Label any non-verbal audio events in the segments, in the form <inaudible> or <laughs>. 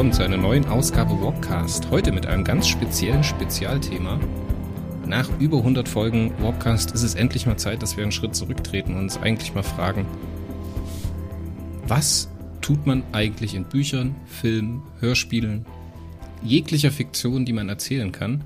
Willkommen zu einer neuen Ausgabe Warpcast. Heute mit einem ganz speziellen Spezialthema. Nach über 100 Folgen Warpcast ist es endlich mal Zeit, dass wir einen Schritt zurücktreten und uns eigentlich mal fragen, was tut man eigentlich in Büchern, Filmen, Hörspielen, jeglicher Fiktion, die man erzählen kann?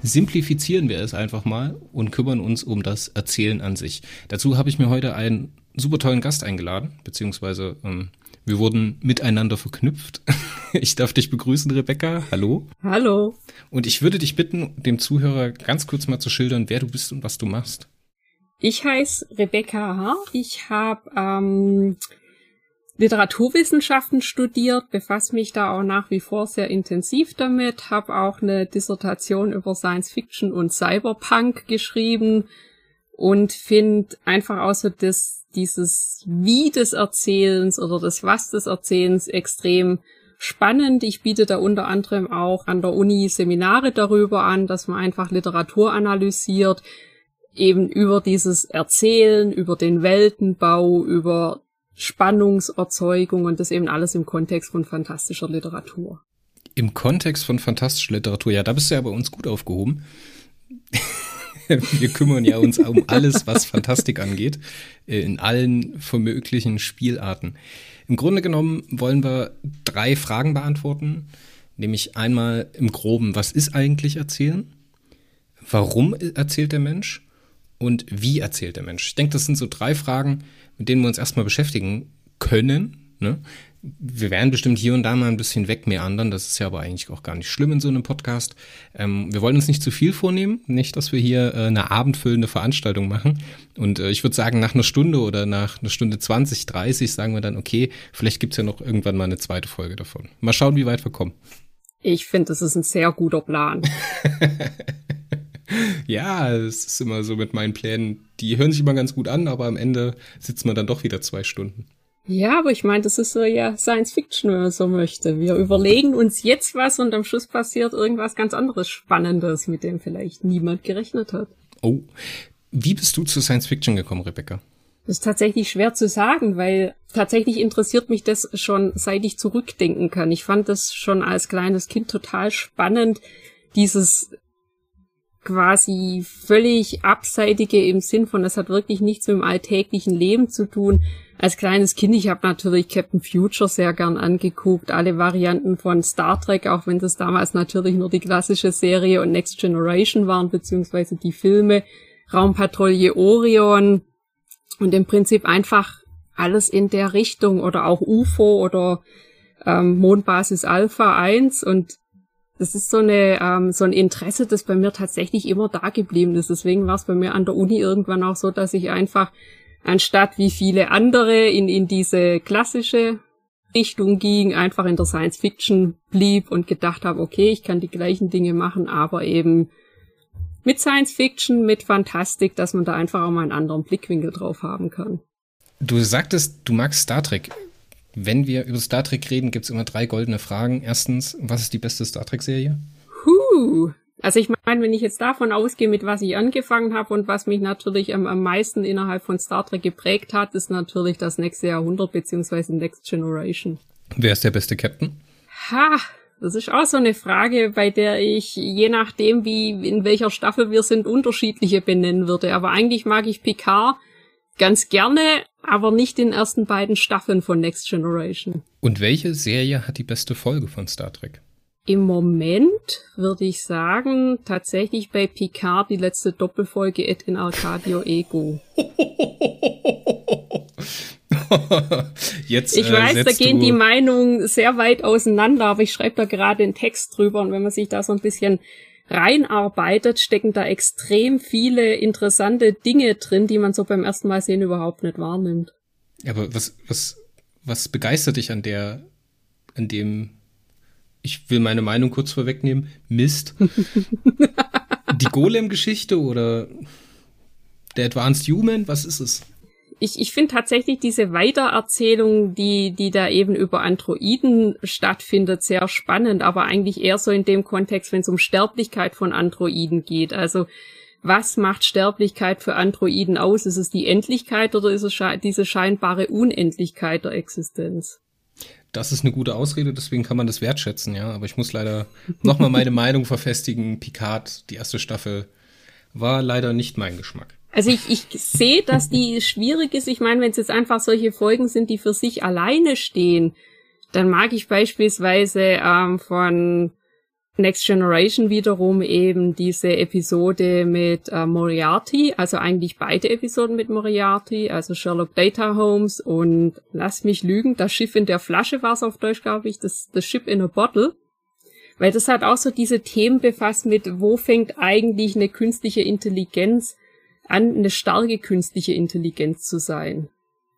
Simplifizieren wir es einfach mal und kümmern uns um das Erzählen an sich. Dazu habe ich mir heute einen super tollen Gast eingeladen, beziehungsweise ähm, wir wurden miteinander verknüpft. <laughs> Ich darf dich begrüßen, Rebecca. Hallo. Hallo. Und ich würde dich bitten, dem Zuhörer ganz kurz mal zu schildern, wer du bist und was du machst. Ich heiße Rebecca H. Ich habe ähm, Literaturwissenschaften studiert, befasse mich da auch nach wie vor sehr intensiv damit, habe auch eine Dissertation über Science Fiction und Cyberpunk geschrieben und finde einfach außer das dieses Wie des Erzählens oder das Was des Erzählens extrem spannend. Ich biete da unter anderem auch an der Uni Seminare darüber an, dass man einfach Literatur analysiert, eben über dieses Erzählen, über den Weltenbau, über Spannungserzeugung und das eben alles im Kontext von fantastischer Literatur. Im Kontext von fantastischer Literatur, ja, da bist du ja bei uns gut aufgehoben. <laughs> wir kümmern ja uns um alles, was Fantastik angeht, äh, in allen vermöglichen Spielarten. Im Grunde genommen wollen wir drei Fragen beantworten, nämlich einmal im groben, was ist eigentlich Erzählen? Warum erzählt der Mensch? Und wie erzählt der Mensch? Ich denke, das sind so drei Fragen, mit denen wir uns erstmal beschäftigen können. Ne? Wir werden bestimmt hier und da mal ein bisschen wegmeandern. Das ist ja aber eigentlich auch gar nicht schlimm in so einem Podcast. Ähm, wir wollen uns nicht zu viel vornehmen. Nicht, dass wir hier äh, eine abendfüllende Veranstaltung machen. Und äh, ich würde sagen, nach einer Stunde oder nach einer Stunde 20, 30 sagen wir dann, okay, vielleicht gibt's ja noch irgendwann mal eine zweite Folge davon. Mal schauen, wie weit wir kommen. Ich finde, das ist ein sehr guter Plan. <laughs> ja, es ist immer so mit meinen Plänen. Die hören sich immer ganz gut an, aber am Ende sitzt man dann doch wieder zwei Stunden. Ja, aber ich meine, das ist so ja Science Fiction, wenn man so möchte. Wir überlegen uns jetzt was und am Schluss passiert irgendwas ganz anderes Spannendes, mit dem vielleicht niemand gerechnet hat. Oh, wie bist du zu Science Fiction gekommen, Rebecca? Das ist tatsächlich schwer zu sagen, weil tatsächlich interessiert mich das schon, seit ich zurückdenken kann. Ich fand das schon als kleines Kind total spannend, dieses quasi völlig abseitige im Sinn von, das hat wirklich nichts mit dem alltäglichen Leben zu tun, als kleines Kind, ich habe natürlich Captain Future sehr gern angeguckt, alle Varianten von Star Trek, auch wenn das damals natürlich nur die klassische Serie und Next Generation waren, beziehungsweise die Filme, Raumpatrouille Orion und im Prinzip einfach alles in der Richtung oder auch UFO oder ähm, Mondbasis Alpha 1 und das ist so eine ähm, so ein Interesse, das bei mir tatsächlich immer da geblieben ist. Deswegen war es bei mir an der Uni irgendwann auch so, dass ich einfach anstatt wie viele andere in, in diese klassische Richtung ging, einfach in der Science Fiction blieb und gedacht habe, okay, ich kann die gleichen Dinge machen, aber eben mit Science Fiction, mit Fantastik, dass man da einfach auch mal einen anderen Blickwinkel drauf haben kann. Du sagtest, du magst Star Trek. Wenn wir über Star Trek reden, gibt's immer drei goldene Fragen. Erstens, was ist die beste Star Trek-Serie? Huh, also ich meine, wenn ich jetzt davon ausgehe, mit was ich angefangen habe und was mich natürlich am, am meisten innerhalb von Star Trek geprägt hat, ist natürlich das nächste Jahrhundert beziehungsweise Next Generation. Wer ist der beste Captain? Ha, das ist auch so eine Frage, bei der ich je nachdem, wie in welcher Staffel wir sind, unterschiedliche benennen würde. Aber eigentlich mag ich Picard ganz gerne, aber nicht in den ersten beiden Staffeln von Next Generation. Und welche Serie hat die beste Folge von Star Trek? Im Moment würde ich sagen, tatsächlich bei Picard die letzte Doppelfolge Ed in Arcadio Ego. <laughs> Jetzt, ich äh, weiß, da gehen die Meinungen sehr weit auseinander, aber ich schreibe da gerade einen Text drüber und wenn man sich da so ein bisschen reinarbeitet, stecken da extrem viele interessante Dinge drin, die man so beim ersten Mal sehen überhaupt nicht wahrnimmt. Aber was, was, was begeistert dich an der, an dem ich will meine Meinung kurz vorwegnehmen, Mist. <laughs> die Golem-Geschichte oder der Advanced Human, was ist es? Ich, ich finde tatsächlich diese Weitererzählung, die, die da eben über Androiden stattfindet, sehr spannend, aber eigentlich eher so in dem Kontext, wenn es um Sterblichkeit von Androiden geht. Also was macht Sterblichkeit für Androiden aus? Ist es die Endlichkeit oder ist es diese scheinbare Unendlichkeit der Existenz? Das ist eine gute Ausrede, deswegen kann man das wertschätzen, ja. Aber ich muss leider nochmal meine <laughs> Meinung verfestigen. Picard, die erste Staffel, war leider nicht mein Geschmack. Also ich, ich sehe, dass die <laughs> schwierig ist. Ich meine, wenn es jetzt einfach solche Folgen sind, die für sich alleine stehen, dann mag ich beispielsweise ähm, von Next Generation wiederum eben diese Episode mit äh, Moriarty, also eigentlich beide Episoden mit Moriarty, also Sherlock Data Holmes und lass mich lügen, das Schiff in der Flasche war es auf Deutsch, glaube ich, das, das Ship in a Bottle. Weil das hat auch so diese Themen befasst mit, wo fängt eigentlich eine künstliche Intelligenz an, eine starke künstliche Intelligenz zu sein.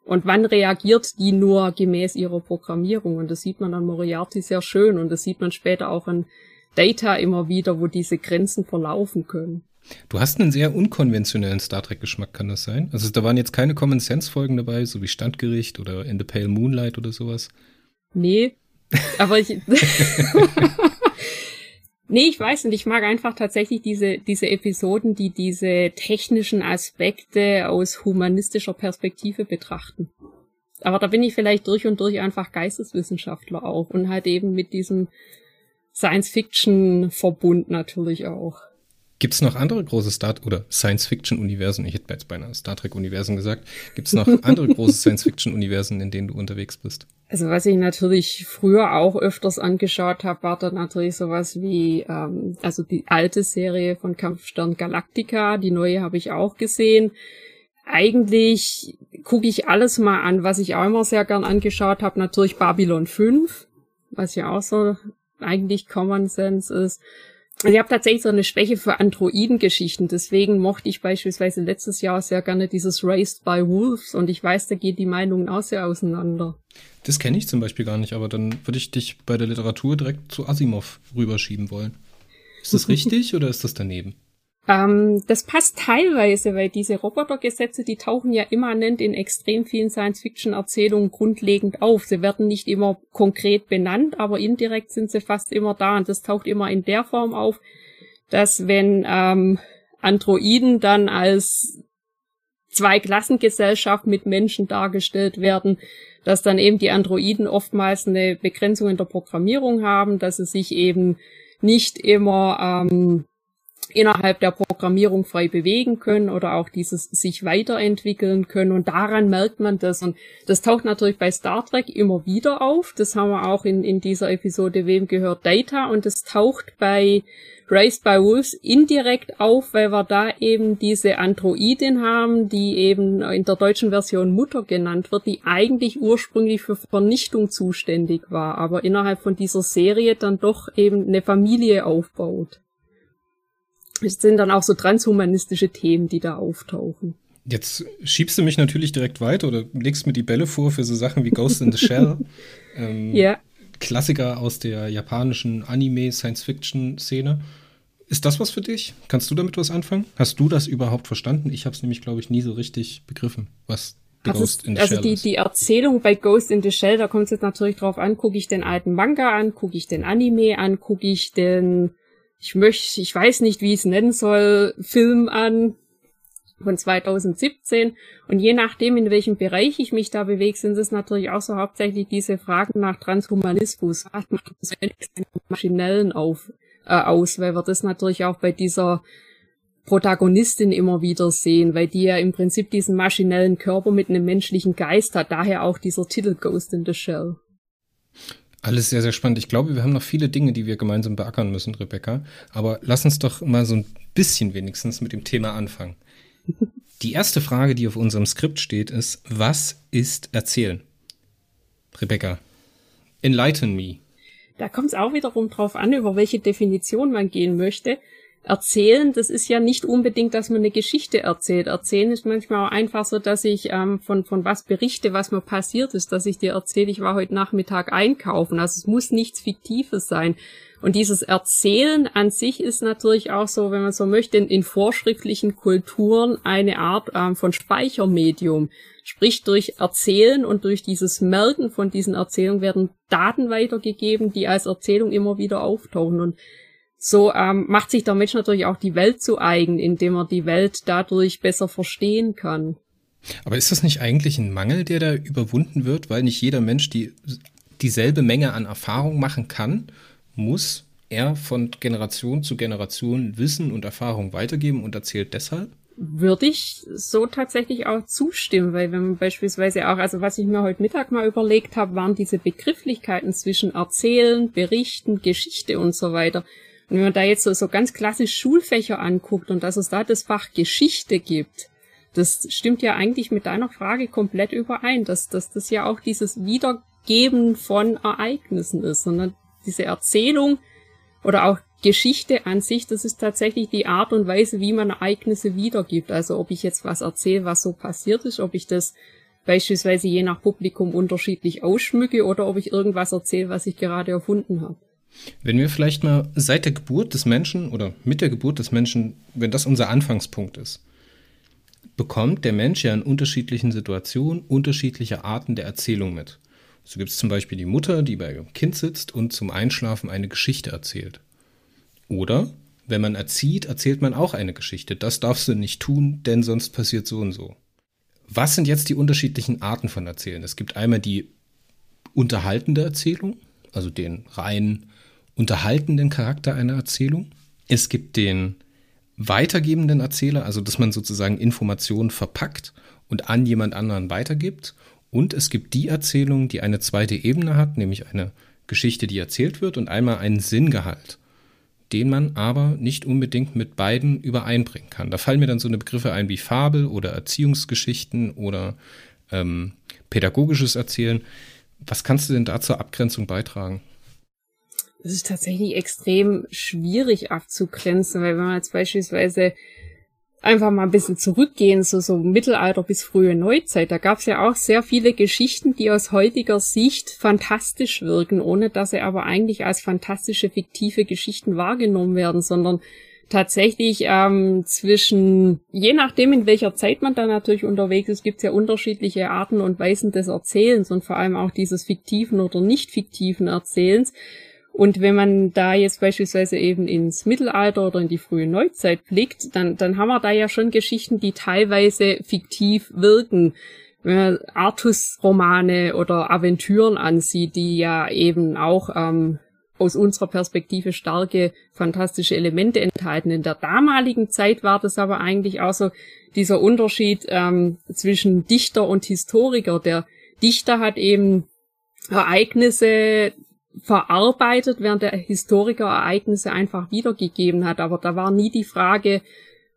Und wann reagiert die nur gemäß ihrer Programmierung? Und das sieht man an Moriarty sehr schön und das sieht man später auch an Data immer wieder, wo diese Grenzen verlaufen können. Du hast einen sehr unkonventionellen Star Trek-Geschmack, kann das sein? Also da waren jetzt keine Common Sense-Folgen dabei, so wie Standgericht oder In the Pale Moonlight oder sowas? Nee, aber ich. <laughs> <laughs> nee, ich weiß nicht. Ich mag einfach tatsächlich diese, diese Episoden, die diese technischen Aspekte aus humanistischer Perspektive betrachten. Aber da bin ich vielleicht durch und durch einfach Geisteswissenschaftler auch und halt eben mit diesem Science-Fiction-Verbund natürlich auch. Gibt es noch andere große Star- oder Science-Fiction-Universen? Ich hätte jetzt beinahe Star Trek-Universen gesagt. Gibt es noch <laughs> andere große Science-Fiction-Universen, in denen du unterwegs bist? Also was ich natürlich früher auch öfters angeschaut habe, war dann natürlich sowas wie, ähm, also die alte Serie von Kampfstern Galactica, die neue habe ich auch gesehen. Eigentlich gucke ich alles mal an, was ich auch immer sehr gern angeschaut habe, natürlich Babylon 5, was ja auch so eigentlich Common Sense ist. Also ich habe tatsächlich so eine Schwäche für Androiden-Geschichten, deswegen mochte ich beispielsweise letztes Jahr sehr gerne dieses Raised by Wolves und ich weiß, da geht die Meinungen auch sehr auseinander. Das kenne ich zum Beispiel gar nicht, aber dann würde ich dich bei der Literatur direkt zu Asimov rüberschieben wollen. Ist das <laughs> richtig oder ist das daneben? Ähm, das passt teilweise, weil diese Robotergesetze, die tauchen ja immanent in extrem vielen Science-Fiction-Erzählungen grundlegend auf. Sie werden nicht immer konkret benannt, aber indirekt sind sie fast immer da. Und das taucht immer in der Form auf, dass wenn ähm, Androiden dann als Zweiklassengesellschaft mit Menschen dargestellt werden, dass dann eben die Androiden oftmals eine Begrenzung in der Programmierung haben, dass sie sich eben nicht immer ähm, innerhalb der Programmierung frei bewegen können oder auch dieses sich weiterentwickeln können. Und daran merkt man das. Und das taucht natürlich bei Star Trek immer wieder auf. Das haben wir auch in, in dieser Episode Wem gehört Data. Und es taucht bei Raised by Wolves indirekt auf, weil wir da eben diese Androidin haben, die eben in der deutschen Version Mutter genannt wird, die eigentlich ursprünglich für Vernichtung zuständig war, aber innerhalb von dieser Serie dann doch eben eine Familie aufbaut es sind dann auch so transhumanistische Themen, die da auftauchen. Jetzt schiebst du mich natürlich direkt weiter oder legst mir die Bälle vor für so Sachen wie Ghost in the Shell. <laughs> ähm, ja. Klassiker aus der japanischen Anime-Science-Fiction-Szene. Ist das was für dich? Kannst du damit was anfangen? Hast du das überhaupt verstanden? Ich habe es nämlich, glaube ich, nie so richtig begriffen, was The also Ghost in the also Shell die, ist. die Erzählung bei Ghost in the Shell, da kommt es jetzt natürlich drauf an, gucke ich den alten Manga an, gucke ich den Anime an, gucke ich den ich möchte, ich weiß nicht, wie ich es nennen soll, Film an von 2017. Und je nachdem, in welchem Bereich ich mich da bewege, sind es natürlich auch so hauptsächlich diese Fragen nach Transhumanismus. Was macht das maschinellen auf, äh, aus? Weil wir das natürlich auch bei dieser Protagonistin immer wieder sehen, weil die ja im Prinzip diesen maschinellen Körper mit einem menschlichen Geist hat. Daher auch dieser Titel Ghost in the Shell. Alles sehr, sehr spannend. Ich glaube, wir haben noch viele Dinge, die wir gemeinsam beackern müssen, Rebecca. Aber lass uns doch mal so ein bisschen wenigstens mit dem Thema anfangen. Die erste Frage, die auf unserem Skript steht, ist, was ist Erzählen? Rebecca, enlighten me. Da kommt es auch wiederum drauf an, über welche Definition man gehen möchte erzählen, das ist ja nicht unbedingt, dass man eine Geschichte erzählt. Erzählen ist manchmal auch einfach so, dass ich ähm, von, von was berichte, was mir passiert ist, dass ich dir erzähle, ich war heute Nachmittag einkaufen. Also es muss nichts Fiktives sein. Und dieses Erzählen an sich ist natürlich auch so, wenn man so möchte, in, in vorschriftlichen Kulturen eine Art ähm, von Speichermedium. Sprich, durch Erzählen und durch dieses Merken von diesen Erzählungen werden Daten weitergegeben, die als Erzählung immer wieder auftauchen. Und so ähm, macht sich der Mensch natürlich auch die Welt zu eigen, indem er die Welt dadurch besser verstehen kann. Aber ist das nicht eigentlich ein Mangel, der da überwunden wird, weil nicht jeder Mensch die dieselbe Menge an Erfahrung machen kann, muss er von Generation zu Generation Wissen und Erfahrung weitergeben und erzählt deshalb? Würde ich so tatsächlich auch zustimmen, weil wenn man beispielsweise auch, also was ich mir heute Mittag mal überlegt habe, waren diese Begrifflichkeiten zwischen Erzählen, Berichten, Geschichte und so weiter. Wenn man da jetzt so, so ganz klassisch Schulfächer anguckt und dass es da das Fach Geschichte gibt, das stimmt ja eigentlich mit deiner Frage komplett überein, dass, dass das ja auch dieses Wiedergeben von Ereignissen ist, sondern diese Erzählung oder auch Geschichte an sich, das ist tatsächlich die Art und Weise, wie man Ereignisse wiedergibt. Also ob ich jetzt was erzähle, was so passiert ist, ob ich das beispielsweise je nach Publikum unterschiedlich ausschmücke oder ob ich irgendwas erzähle, was ich gerade erfunden habe. Wenn wir vielleicht mal seit der Geburt des Menschen oder mit der Geburt des Menschen, wenn das unser Anfangspunkt ist, bekommt der Mensch ja in unterschiedlichen Situationen unterschiedliche Arten der Erzählung mit. So gibt es zum Beispiel die Mutter, die bei ihrem Kind sitzt und zum Einschlafen eine Geschichte erzählt. Oder wenn man erzieht, erzählt man auch eine Geschichte. Das darfst du nicht tun, denn sonst passiert so und so. Was sind jetzt die unterschiedlichen Arten von Erzählen? Es gibt einmal die unterhaltende Erzählung, also den rein unterhaltenden Charakter einer Erzählung. Es gibt den weitergebenden Erzähler, also dass man sozusagen Informationen verpackt und an jemand anderen weitergibt. Und es gibt die Erzählung, die eine zweite Ebene hat, nämlich eine Geschichte, die erzählt wird und einmal einen Sinngehalt, den man aber nicht unbedingt mit beiden übereinbringen kann. Da fallen mir dann so eine Begriffe ein wie Fabel oder Erziehungsgeschichten oder ähm, pädagogisches Erzählen. Was kannst du denn da zur Abgrenzung beitragen? Das ist tatsächlich extrem schwierig abzugrenzen, weil wenn man jetzt beispielsweise einfach mal ein bisschen zurückgehen, so, so Mittelalter bis frühe Neuzeit, da gab es ja auch sehr viele Geschichten, die aus heutiger Sicht fantastisch wirken, ohne dass sie aber eigentlich als fantastische fiktive Geschichten wahrgenommen werden, sondern tatsächlich ähm, zwischen, je nachdem in welcher Zeit man da natürlich unterwegs ist, gibt es ja unterschiedliche Arten und Weisen des Erzählens und vor allem auch dieses fiktiven oder nicht fiktiven Erzählens. Und wenn man da jetzt beispielsweise eben ins Mittelalter oder in die frühe Neuzeit blickt, dann, dann haben wir da ja schon Geschichten, die teilweise fiktiv wirken. Wenn man Artus-Romane oder Aventüren ansieht, die ja eben auch ähm, aus unserer Perspektive starke fantastische Elemente enthalten. In der damaligen Zeit war das aber eigentlich auch so dieser Unterschied ähm, zwischen Dichter und Historiker. Der Dichter hat eben Ereignisse verarbeitet, während der Historiker Ereignisse einfach wiedergegeben hat. Aber da war nie die Frage,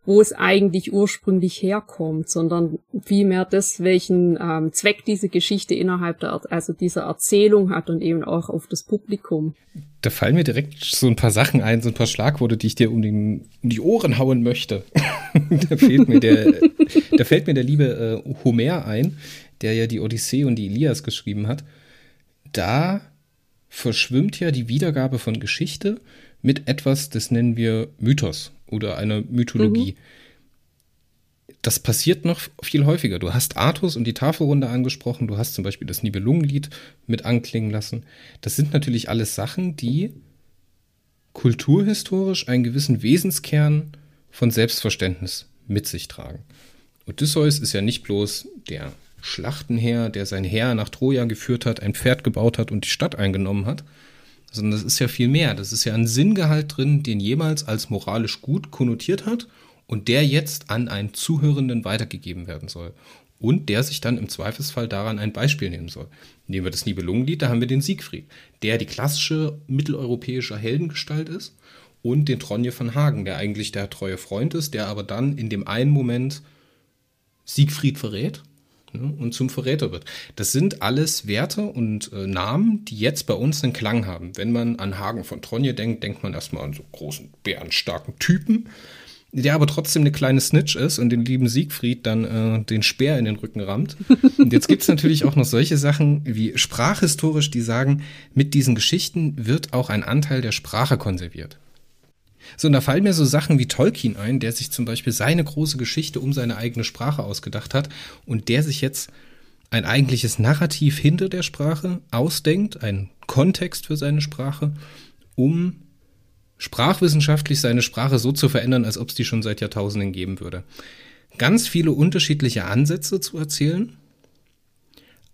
wo es eigentlich ursprünglich herkommt, sondern vielmehr das, welchen ähm, Zweck diese Geschichte innerhalb der, also dieser Erzählung hat und eben auch auf das Publikum. Da fallen mir direkt so ein paar Sachen ein, so ein paar Schlagworte, die ich dir um, den, um die Ohren hauen möchte. <laughs> da fehlt der, da fällt mir der liebe äh, Homer ein, der ja die Odyssee und die Ilias geschrieben hat. Da verschwimmt ja die Wiedergabe von Geschichte mit etwas, das nennen wir Mythos oder einer Mythologie. Mhm. Das passiert noch viel häufiger. Du hast Artus und die Tafelrunde angesprochen, du hast zum Beispiel das Nibelungenlied mit anklingen lassen. Das sind natürlich alles Sachen, die kulturhistorisch einen gewissen Wesenskern von Selbstverständnis mit sich tragen. Odysseus ist ja nicht bloß der Schlachtenherr, der sein Heer nach Troja geführt hat, ein Pferd gebaut hat und die Stadt eingenommen hat, sondern das ist ja viel mehr. Das ist ja ein Sinngehalt drin, den jemals als moralisch gut konnotiert hat und der jetzt an einen Zuhörenden weitergegeben werden soll. Und der sich dann im Zweifelsfall daran ein Beispiel nehmen soll. Nehmen wir das Nibelungenlied, da haben wir den Siegfried, der die klassische mitteleuropäische Heldengestalt ist und den Tronje von Hagen, der eigentlich der treue Freund ist, der aber dann in dem einen Moment Siegfried verrät ne, und zum Verräter wird. Das sind alles Werte und äh, Namen, die jetzt bei uns einen Klang haben. Wenn man an Hagen von Tronje denkt, denkt man erstmal an so großen, bärenstarken Typen, der aber trotzdem eine kleine Snitch ist und den lieben Siegfried dann äh, den Speer in den Rücken rammt. Und jetzt gibt es natürlich auch noch solche Sachen wie sprachhistorisch, die sagen, mit diesen Geschichten wird auch ein Anteil der Sprache konserviert. So, und da fallen mir so Sachen wie Tolkien ein, der sich zum Beispiel seine große Geschichte um seine eigene Sprache ausgedacht hat und der sich jetzt ein eigentliches Narrativ hinter der Sprache ausdenkt, einen Kontext für seine Sprache, um sprachwissenschaftlich seine Sprache so zu verändern, als ob es die schon seit Jahrtausenden geben würde. Ganz viele unterschiedliche Ansätze zu erzählen.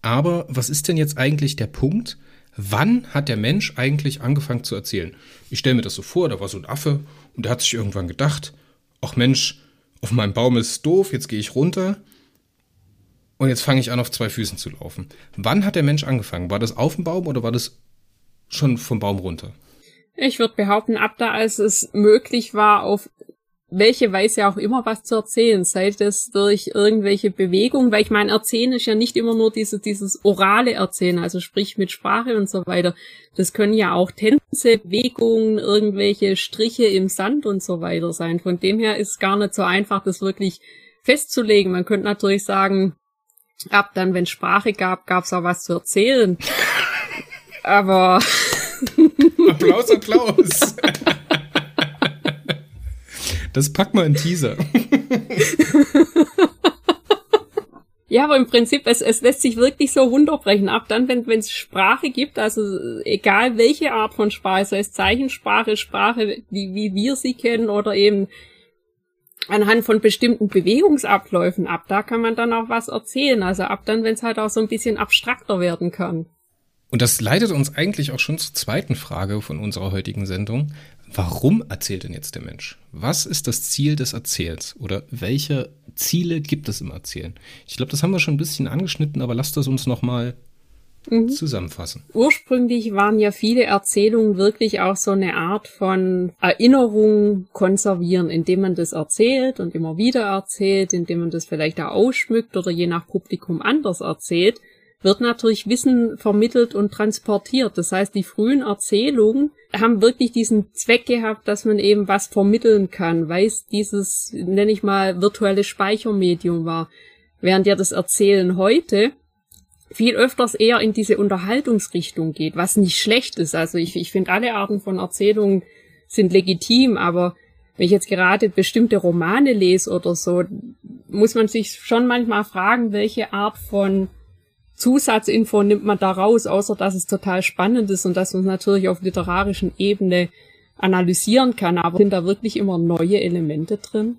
Aber was ist denn jetzt eigentlich der Punkt, Wann hat der Mensch eigentlich angefangen zu erzählen? Ich stelle mir das so vor, da war so ein Affe und der hat sich irgendwann gedacht, ach Mensch, auf meinem Baum ist doof, jetzt gehe ich runter und jetzt fange ich an, auf zwei Füßen zu laufen. Wann hat der Mensch angefangen? War das auf dem Baum oder war das schon vom Baum runter? Ich würde behaupten, ab da, als es möglich war, auf welche Weise auch immer was zu erzählen, sei das durch irgendwelche Bewegungen, weil ich meine, Erzählen ist ja nicht immer nur diese, dieses orale Erzählen, also sprich mit Sprache und so weiter. Das können ja auch Tänze, Bewegungen, irgendwelche Striche im Sand und so weiter sein. Von dem her ist es gar nicht so einfach, das wirklich festzulegen. Man könnte natürlich sagen, ab dann, wenn Sprache gab, gab es auch was zu erzählen. <laughs> Aber Applaus, Applaus. <laughs> Das packt mal in Teaser. <laughs> Ja, aber im Prinzip, es, es lässt sich wirklich so runterbrechen. Ab dann, wenn es Sprache gibt, also egal welche Art von Sprache, sei es Zeichensprache, Sprache, wie, wie wir sie kennen, oder eben anhand von bestimmten Bewegungsabläufen, ab da kann man dann auch was erzählen. Also ab dann, wenn es halt auch so ein bisschen abstrakter werden kann. Und das leitet uns eigentlich auch schon zur zweiten Frage von unserer heutigen Sendung. Warum erzählt denn jetzt der Mensch? Was ist das Ziel des Erzählens? Oder welche Ziele gibt es im Erzählen? Ich glaube, das haben wir schon ein bisschen angeschnitten, aber lasst das uns nochmal mhm. zusammenfassen. Ursprünglich waren ja viele Erzählungen wirklich auch so eine Art von Erinnerung konservieren, indem man das erzählt und immer wieder erzählt, indem man das vielleicht auch ausschmückt oder je nach Publikum anders erzählt wird natürlich Wissen vermittelt und transportiert. Das heißt, die frühen Erzählungen haben wirklich diesen Zweck gehabt, dass man eben was vermitteln kann, weil es dieses, nenne ich mal, virtuelle Speichermedium war. Während ja das Erzählen heute viel öfters eher in diese Unterhaltungsrichtung geht, was nicht schlecht ist. Also ich, ich finde, alle Arten von Erzählungen sind legitim, aber wenn ich jetzt gerade bestimmte Romane lese oder so, muss man sich schon manchmal fragen, welche Art von Zusatzinfo nimmt man da raus, außer dass es total spannend ist und dass man es natürlich auf literarischen Ebene analysieren kann. Aber sind da wirklich immer neue Elemente drin?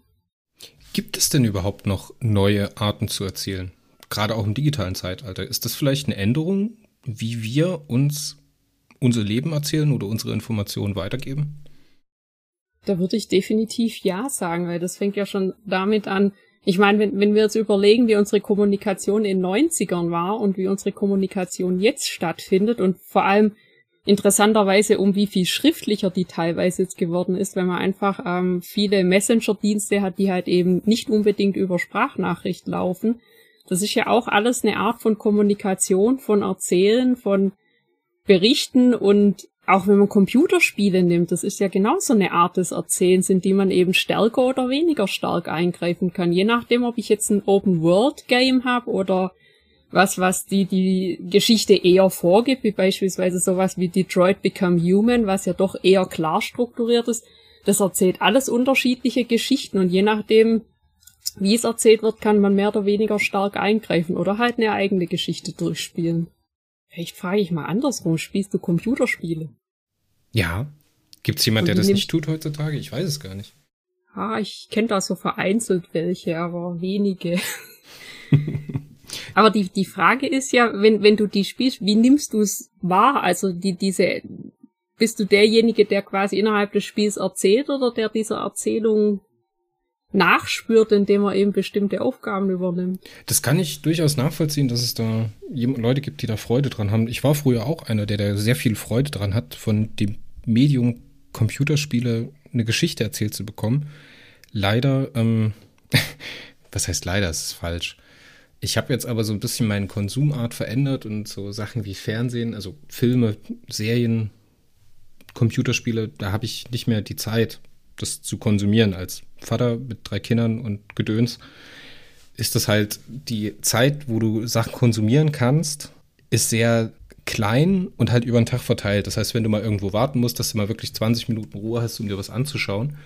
Gibt es denn überhaupt noch neue Arten zu erzählen? Gerade auch im digitalen Zeitalter. Ist das vielleicht eine Änderung, wie wir uns unser Leben erzählen oder unsere Informationen weitergeben? Da würde ich definitiv ja sagen, weil das fängt ja schon damit an, ich meine, wenn, wenn wir jetzt überlegen, wie unsere Kommunikation in 90ern war und wie unsere Kommunikation jetzt stattfindet und vor allem interessanterweise um wie viel schriftlicher die teilweise jetzt geworden ist, wenn man einfach ähm, viele Messenger-Dienste hat, die halt eben nicht unbedingt über Sprachnachricht laufen. Das ist ja auch alles eine Art von Kommunikation, von Erzählen, von Berichten und auch wenn man Computerspiele nimmt, das ist ja genauso eine Art des Erzählens, in die man eben stärker oder weniger stark eingreifen kann. Je nachdem, ob ich jetzt ein Open-World-Game habe oder was, was die, die Geschichte eher vorgibt, wie beispielsweise sowas wie Detroit Become Human, was ja doch eher klar strukturiert ist. Das erzählt alles unterschiedliche Geschichten und je nachdem, wie es erzählt wird, kann man mehr oder weniger stark eingreifen oder halt eine eigene Geschichte durchspielen. Vielleicht frage ich mal andersrum, spielst du Computerspiele? Ja. Gibt's jemand, der das nicht tut heutzutage? Ich weiß es gar nicht. Ah, ich kenne da so vereinzelt welche, aber wenige. <laughs> aber die, die Frage ist ja, wenn, wenn du die spielst, wie nimmst du es wahr? Also die, diese, bist du derjenige, der quasi innerhalb des Spiels erzählt oder der dieser Erzählung nachspürt, indem er eben bestimmte Aufgaben übernimmt. Das kann ich durchaus nachvollziehen, dass es da Leute gibt, die da Freude dran haben. Ich war früher auch einer, der da sehr viel Freude dran hat, von dem Medium Computerspiele eine Geschichte erzählt zu bekommen. Leider, ähm, <laughs> was heißt leider, das ist falsch. Ich habe jetzt aber so ein bisschen meine Konsumart verändert und so Sachen wie Fernsehen, also Filme, Serien, Computerspiele, da habe ich nicht mehr die Zeit, das zu konsumieren als Vater mit drei Kindern und Gedöns, ist das halt die Zeit, wo du Sachen konsumieren kannst, ist sehr klein und halt über den Tag verteilt. Das heißt, wenn du mal irgendwo warten musst, dass du mal wirklich 20 Minuten Ruhe hast, um dir was anzuschauen,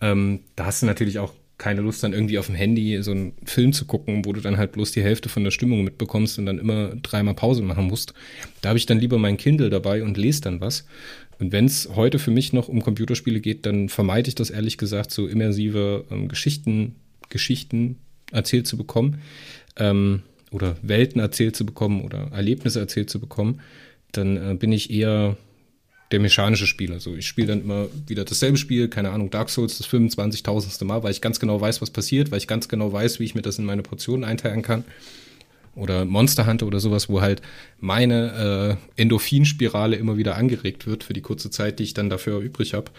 ähm, da hast du natürlich auch keine Lust, dann irgendwie auf dem Handy so einen Film zu gucken, wo du dann halt bloß die Hälfte von der Stimmung mitbekommst und dann immer dreimal Pause machen musst. Da habe ich dann lieber mein Kindle dabei und lese dann was. Und wenn es heute für mich noch um Computerspiele geht, dann vermeide ich das ehrlich gesagt, so immersive ähm, Geschichten, Geschichten erzählt zu bekommen ähm, oder Welten erzählt zu bekommen oder Erlebnisse erzählt zu bekommen. dann äh, bin ich eher der mechanische Spieler. Also ich spiele dann immer wieder dasselbe Spiel, keine Ahnung, Dark Souls das 25.000. Mal, weil ich ganz genau weiß, was passiert, weil ich ganz genau weiß, wie ich mir das in meine Portionen einteilen kann. Oder Monster Hunter oder sowas, wo halt meine äh, Endorphinspirale immer wieder angeregt wird für die kurze Zeit, die ich dann dafür übrig habe.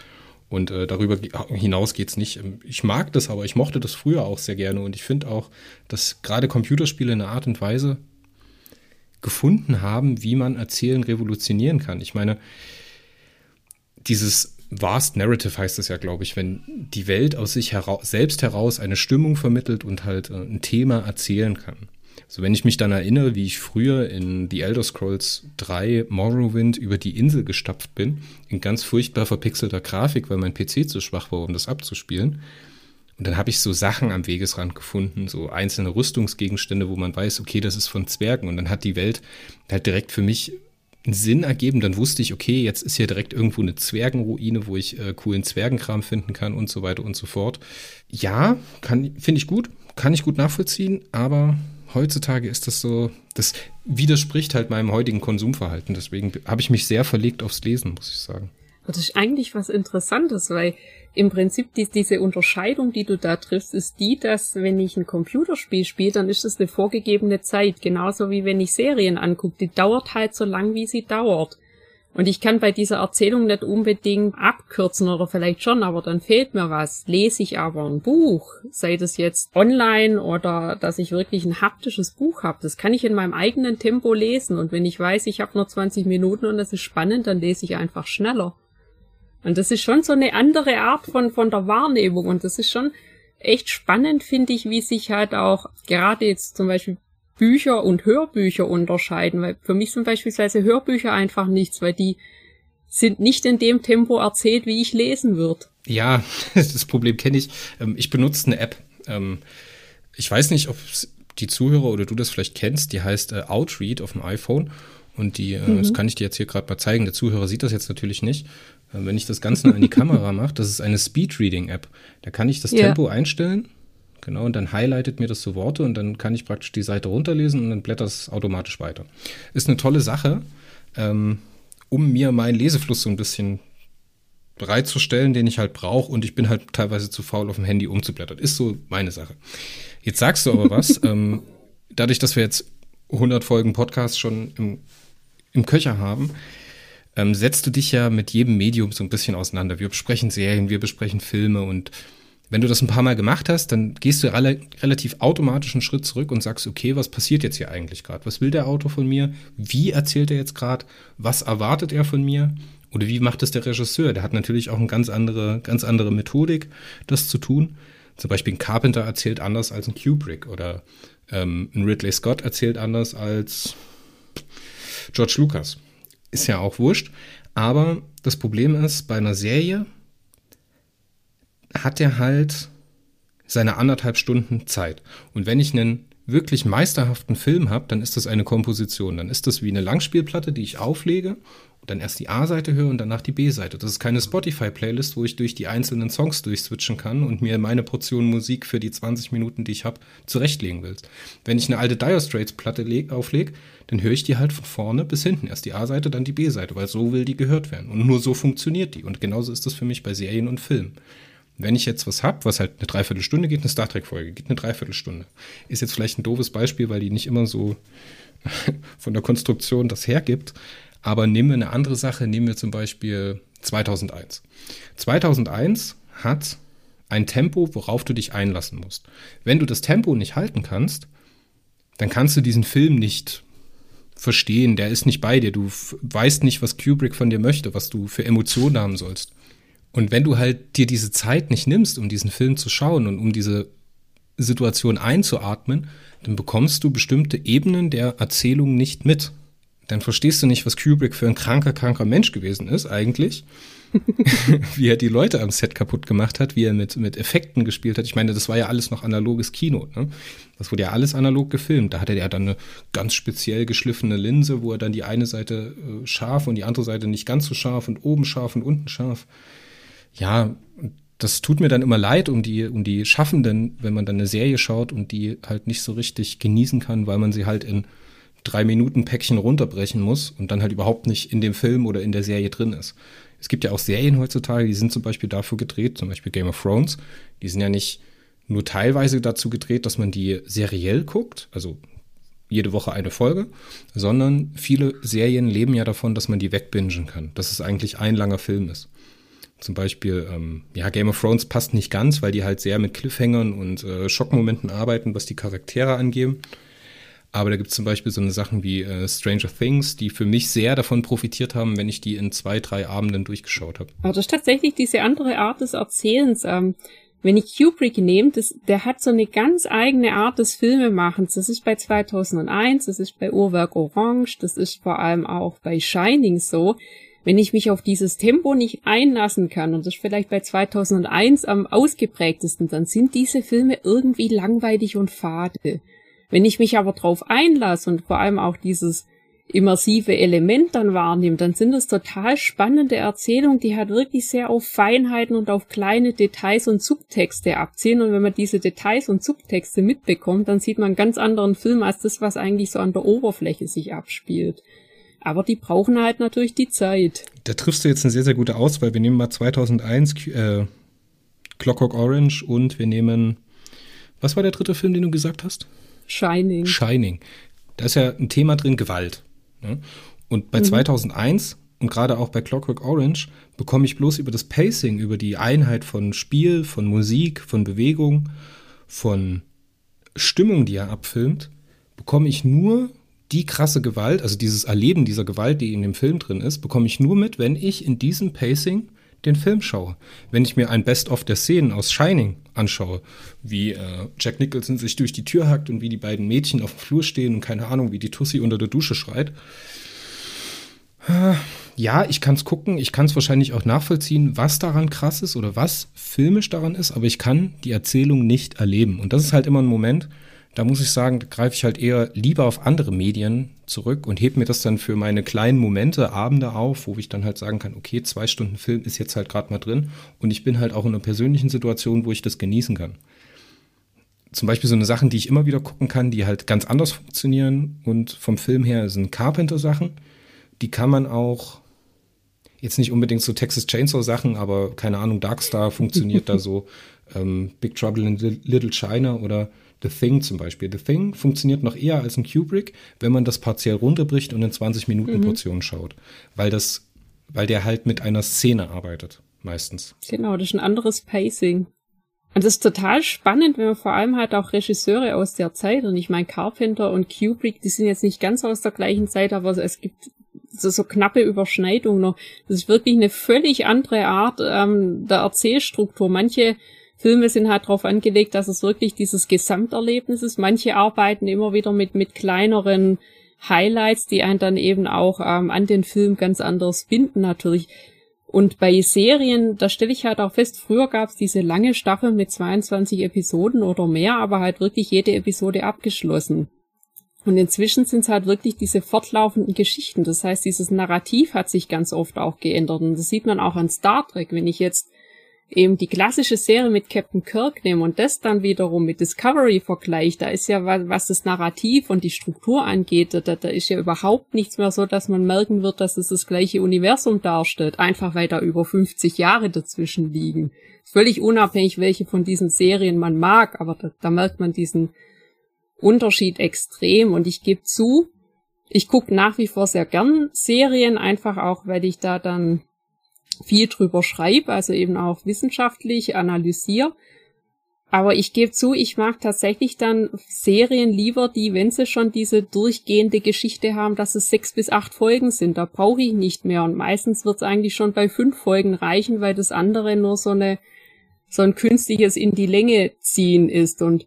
Und äh, darüber hinaus geht's nicht. Ähm, ich mag das, aber ich mochte das früher auch sehr gerne. Und ich finde auch, dass gerade Computerspiele in einer Art und Weise gefunden haben, wie man Erzählen revolutionieren kann. Ich meine, dieses Vast Narrative heißt es ja, glaube ich, wenn die Welt aus sich hera selbst heraus eine Stimmung vermittelt und halt äh, ein Thema erzählen kann. So, wenn ich mich dann erinnere, wie ich früher in The Elder Scrolls 3 Morrowind über die Insel gestapft bin, in ganz furchtbar verpixelter Grafik, weil mein PC zu schwach war, um das abzuspielen. Und dann habe ich so Sachen am Wegesrand gefunden, so einzelne Rüstungsgegenstände, wo man weiß, okay, das ist von Zwergen. Und dann hat die Welt halt direkt für mich einen Sinn ergeben. Dann wusste ich, okay, jetzt ist hier direkt irgendwo eine Zwergenruine, wo ich äh, coolen Zwergenkram finden kann und so weiter und so fort. Ja, finde ich gut, kann ich gut nachvollziehen, aber heutzutage ist das so, das widerspricht halt meinem heutigen Konsumverhalten. Deswegen habe ich mich sehr verlegt aufs Lesen, muss ich sagen. Das ist eigentlich was Interessantes, weil im Prinzip die, diese Unterscheidung, die du da triffst, ist die, dass wenn ich ein Computerspiel spiele, dann ist das eine vorgegebene Zeit. Genauso wie wenn ich Serien angucke. Die dauert halt so lang, wie sie dauert. Und ich kann bei dieser Erzählung nicht unbedingt abkürzen oder vielleicht schon, aber dann fehlt mir was. Lese ich aber ein Buch, sei das jetzt online oder dass ich wirklich ein haptisches Buch habe, das kann ich in meinem eigenen Tempo lesen. Und wenn ich weiß, ich habe nur 20 Minuten und das ist spannend, dann lese ich einfach schneller. Und das ist schon so eine andere Art von, von der Wahrnehmung. Und das ist schon echt spannend, finde ich, wie sich halt auch gerade jetzt zum Beispiel Bücher und Hörbücher unterscheiden. Weil für mich sind beispielsweise Hörbücher einfach nichts, weil die sind nicht in dem Tempo erzählt, wie ich lesen würde. Ja, <laughs> das Problem kenne ich. Ähm, ich benutze eine App. Ähm, ich weiß nicht, ob die Zuhörer oder du das vielleicht kennst. Die heißt äh, Outread auf dem iPhone. Und die, äh, mhm. das kann ich dir jetzt hier gerade mal zeigen. Der Zuhörer sieht das jetzt natürlich nicht. Äh, wenn ich das Ganze in die Kamera <laughs> mache, das ist eine Speedreading-App. Da kann ich das ja. Tempo einstellen. Genau, und dann highlightet mir das so Worte und dann kann ich praktisch die Seite runterlesen und dann blättert es automatisch weiter. Ist eine tolle Sache, ähm, um mir meinen Lesefluss so ein bisschen bereitzustellen, den ich halt brauche und ich bin halt teilweise zu faul auf dem Handy umzublättern. Ist so meine Sache. Jetzt sagst du aber was. <laughs> ähm, dadurch, dass wir jetzt 100 Folgen Podcast schon im, im Köcher haben, ähm, setzt du dich ja mit jedem Medium so ein bisschen auseinander. Wir besprechen Serien, wir besprechen Filme und wenn du das ein paar Mal gemacht hast, dann gehst du alle, relativ automatisch einen Schritt zurück und sagst, okay, was passiert jetzt hier eigentlich gerade? Was will der Autor von mir? Wie erzählt er jetzt gerade? Was erwartet er von mir? Oder wie macht es der Regisseur? Der hat natürlich auch eine ganz andere, ganz andere Methodik, das zu tun. Zum Beispiel ein Carpenter erzählt anders als ein Kubrick oder ähm, ein Ridley Scott erzählt anders als George Lucas ist ja auch wurscht. Aber das Problem ist, bei einer Serie hat er halt seine anderthalb Stunden Zeit. Und wenn ich einen wirklich meisterhaften Film habe, dann ist das eine Komposition. Dann ist das wie eine Langspielplatte, die ich auflege und dann erst die A-Seite höre und danach die B-Seite. Das ist keine Spotify-Playlist, wo ich durch die einzelnen Songs durchswitchen kann und mir meine Portion Musik für die 20 Minuten, die ich habe, zurechtlegen will. Wenn ich eine alte Dire Straits-Platte auflege, dann höre ich die halt von vorne bis hinten. Erst die A-Seite, dann die B-Seite, weil so will die gehört werden. Und nur so funktioniert die. Und genauso ist das für mich bei Serien und Filmen. Wenn ich jetzt was habe, was halt eine Dreiviertelstunde geht, eine Star Trek-Folge geht eine Dreiviertelstunde. Ist jetzt vielleicht ein doofes Beispiel, weil die nicht immer so <laughs> von der Konstruktion das hergibt. Aber nehmen wir eine andere Sache, nehmen wir zum Beispiel 2001. 2001 hat ein Tempo, worauf du dich einlassen musst. Wenn du das Tempo nicht halten kannst, dann kannst du diesen Film nicht verstehen, der ist nicht bei dir. Du weißt nicht, was Kubrick von dir möchte, was du für Emotionen haben sollst. Und wenn du halt dir diese Zeit nicht nimmst, um diesen Film zu schauen und um diese Situation einzuatmen, dann bekommst du bestimmte Ebenen der Erzählung nicht mit. Dann verstehst du nicht, was Kubrick für ein kranker, kranker Mensch gewesen ist eigentlich. <laughs> wie er die Leute am Set kaputt gemacht hat, wie er mit, mit Effekten gespielt hat. Ich meine, das war ja alles noch analoges Kino. Ne? Das wurde ja alles analog gefilmt. Da hatte er dann eine ganz speziell geschliffene Linse, wo er dann die eine Seite äh, scharf und die andere Seite nicht ganz so scharf und oben scharf und unten scharf. Ja, das tut mir dann immer leid um die, um die Schaffenden, wenn man dann eine Serie schaut und die halt nicht so richtig genießen kann, weil man sie halt in drei Minuten Päckchen runterbrechen muss und dann halt überhaupt nicht in dem Film oder in der Serie drin ist. Es gibt ja auch Serien heutzutage, die sind zum Beispiel dafür gedreht, zum Beispiel Game of Thrones. Die sind ja nicht nur teilweise dazu gedreht, dass man die seriell guckt, also jede Woche eine Folge, sondern viele Serien leben ja davon, dass man die wegbingen kann, dass es eigentlich ein langer Film ist. Zum Beispiel, ähm, ja, Game of Thrones passt nicht ganz, weil die halt sehr mit Cliffhangern und äh, Schockmomenten arbeiten, was die Charaktere angeben. Aber da gibt es zum Beispiel so eine Sachen wie äh, Stranger Things, die für mich sehr davon profitiert haben, wenn ich die in zwei, drei Abenden durchgeschaut habe. Aber das ist tatsächlich diese andere Art des Erzählens. Ähm, wenn ich Kubrick nehme, das, der hat so eine ganz eigene Art des Filmemachens. Das ist bei 2001, das ist bei Uhrwerk Orange, das ist vor allem auch bei Shining so. Wenn ich mich auf dieses Tempo nicht einlassen kann, und das ist vielleicht bei 2001 am ausgeprägtesten, dann sind diese Filme irgendwie langweilig und fade. Wenn ich mich aber drauf einlasse und vor allem auch dieses immersive Element dann wahrnimmt, dann sind es total spannende Erzählungen, die halt wirklich sehr auf Feinheiten und auf kleine Details und Subtexte abziehen. Und wenn man diese Details und Subtexte mitbekommt, dann sieht man einen ganz anderen Film als das, was eigentlich so an der Oberfläche sich abspielt. Aber die brauchen halt natürlich die Zeit. Da triffst du jetzt eine sehr, sehr gute Auswahl. Wir nehmen mal 2001 äh, Clockwork Orange und wir nehmen, was war der dritte Film, den du gesagt hast? Shining. Shining. Da ist ja ein Thema drin, Gewalt. Ne? Und bei mhm. 2001 und gerade auch bei Clockwork Orange bekomme ich bloß über das Pacing, über die Einheit von Spiel, von Musik, von Bewegung, von Stimmung, die er abfilmt, bekomme ich nur die krasse Gewalt, also dieses Erleben dieser Gewalt, die in dem Film drin ist, bekomme ich nur mit, wenn ich in diesem Pacing den Film schaue. Wenn ich mir ein Best-of der Szenen aus Shining anschaue, wie äh, Jack Nicholson sich durch die Tür hackt und wie die beiden Mädchen auf dem Flur stehen und keine Ahnung, wie die Tussi unter der Dusche schreit. Äh, ja, ich kann es gucken, ich kann es wahrscheinlich auch nachvollziehen, was daran krass ist oder was filmisch daran ist, aber ich kann die Erzählung nicht erleben. Und das ist halt immer ein Moment, da muss ich sagen, greife ich halt eher lieber auf andere Medien zurück und heb mir das dann für meine kleinen Momente, Abende auf, wo ich dann halt sagen kann, okay, zwei Stunden Film ist jetzt halt gerade mal drin und ich bin halt auch in einer persönlichen Situation, wo ich das genießen kann. Zum Beispiel so eine Sachen, die ich immer wieder gucken kann, die halt ganz anders funktionieren und vom Film her sind Carpenter-Sachen. Die kann man auch jetzt nicht unbedingt so Texas Chainsaw Sachen, aber keine Ahnung, Darkstar funktioniert da so, <laughs> ähm, Big Trouble in Little China oder The Thing zum Beispiel. The Thing funktioniert noch eher als ein Kubrick, wenn man das partiell runterbricht und in 20 Minuten mhm. Portionen schaut. Weil das, weil der halt mit einer Szene arbeitet, meistens. Genau, das ist ein anderes Pacing. Und das ist total spannend, wenn man vor allem halt auch Regisseure aus der Zeit, und ich meine Carpenter und Kubrick, die sind jetzt nicht ganz aus der gleichen Zeit, aber es gibt so, so knappe Überschneidungen noch. Das ist wirklich eine völlig andere Art ähm, der Erzählstruktur. Manche Filme sind halt darauf angelegt, dass es wirklich dieses Gesamterlebnis ist. Manche arbeiten immer wieder mit, mit kleineren Highlights, die einen dann eben auch ähm, an den Film ganz anders binden natürlich. Und bei Serien, da stelle ich halt auch fest, früher gab es diese lange Staffel mit 22 Episoden oder mehr, aber halt wirklich jede Episode abgeschlossen. Und inzwischen sind es halt wirklich diese fortlaufenden Geschichten. Das heißt, dieses Narrativ hat sich ganz oft auch geändert. Und das sieht man auch an Star Trek. Wenn ich jetzt eben die klassische Serie mit Captain Kirk nehme und das dann wiederum mit Discovery vergleiche, da ist ja, was das Narrativ und die Struktur angeht, da, da ist ja überhaupt nichts mehr so, dass man merken wird, dass es das gleiche Universum darstellt, einfach weil da über 50 Jahre dazwischen liegen. Völlig unabhängig, welche von diesen Serien man mag, aber da, da merkt man diesen Unterschied extrem und ich gebe zu, ich gucke nach wie vor sehr gern Serien, einfach auch, weil ich da dann viel drüber schreibe, also eben auch wissenschaftlich analysiere. Aber ich gebe zu, ich mag tatsächlich dann Serien lieber, die, wenn sie schon diese durchgehende Geschichte haben, dass es sechs bis acht Folgen sind. Da brauche ich nicht mehr. Und meistens wird es eigentlich schon bei fünf Folgen reichen, weil das andere nur so eine so ein künstliches in die Länge ziehen ist. Und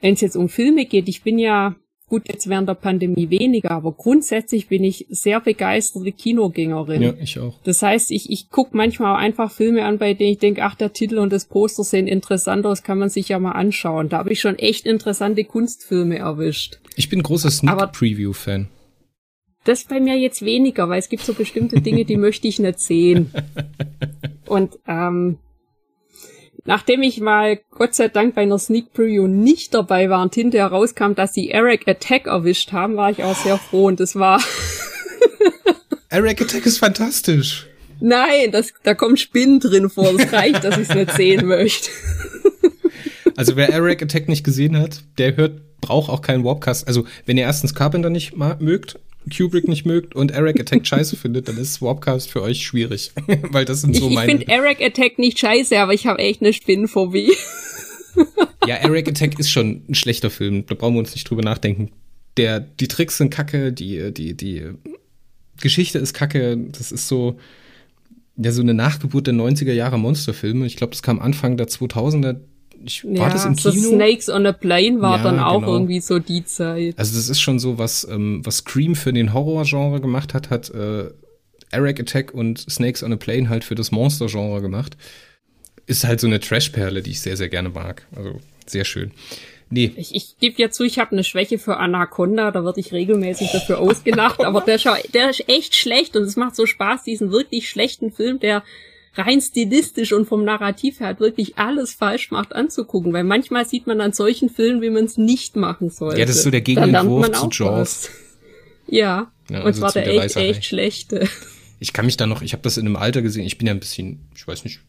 wenn es jetzt um Filme geht, ich bin ja Gut, jetzt während der Pandemie weniger, aber grundsätzlich bin ich sehr begeisterte Kinogängerin. Ja, ich auch. Das heißt, ich, ich gucke manchmal auch einfach Filme an, bei denen ich denke, ach, der Titel und das Poster sehen interessant aus, kann man sich ja mal anschauen. Da habe ich schon echt interessante Kunstfilme erwischt. Ich bin großer Sneak-Preview-Fan. Das bei mir jetzt weniger, weil es gibt so bestimmte Dinge, die möchte ich nicht sehen. <laughs> Und ähm, Nachdem ich mal Gott sei Dank bei einer Sneak Preview nicht dabei war und hinterher rauskam, dass sie Eric Attack erwischt haben, war ich auch sehr froh und es war. <laughs> Eric Attack ist fantastisch. Nein, das, da kommt Spinnen drin vor. Das reicht, dass ich es nicht sehen <laughs> möchte. Also wer Eric Attack nicht gesehen hat, der hört, braucht auch keinen Warpcast. Also wenn ihr erstens Carpenter nicht mögt, Kubrick nicht mögt und Eric Attack scheiße <laughs> findet, dann ist Warpcast für euch schwierig. <laughs> Weil das sind so ich, meine. Ich finde Eric Attack nicht scheiße, aber ich habe echt eine Spinnenphobie. <laughs> ja, Eric Attack ist schon ein schlechter Film. Da brauchen wir uns nicht drüber nachdenken. Der, die Tricks sind kacke, die, die, die Geschichte ist kacke. Das ist so, ja, so eine Nachgeburt der 90er Jahre Monsterfilme. Ich glaube, das kam Anfang der 2000er ich, ja, war das im Kino? So Snakes on a Plane war ja, dann auch genau. irgendwie so die Zeit. Also das ist schon so, was, ähm, was Scream für den Horror-Genre gemacht hat, hat äh, Eric Attack und Snakes on a Plane halt für das Monster-Genre gemacht. Ist halt so eine Trash-Perle, die ich sehr, sehr gerne mag. Also sehr schön. Nee. Ich, ich gebe ja zu, ich habe eine Schwäche für Anaconda, da werde ich regelmäßig dafür ausgelacht, aber der, der ist echt schlecht und es macht so Spaß, diesen wirklich schlechten Film, der rein stilistisch und vom Narrativ her halt wirklich alles falsch macht, anzugucken. Weil manchmal sieht man an solchen Filmen, wie man es nicht machen sollte. Ja, das ist so der Gegenentwurf zu Jaws. Ja, ja, und also zwar der, der echt, echt schlechte. Ich kann mich da noch, ich habe das in einem Alter gesehen, ich bin ja ein bisschen, ich weiß nicht,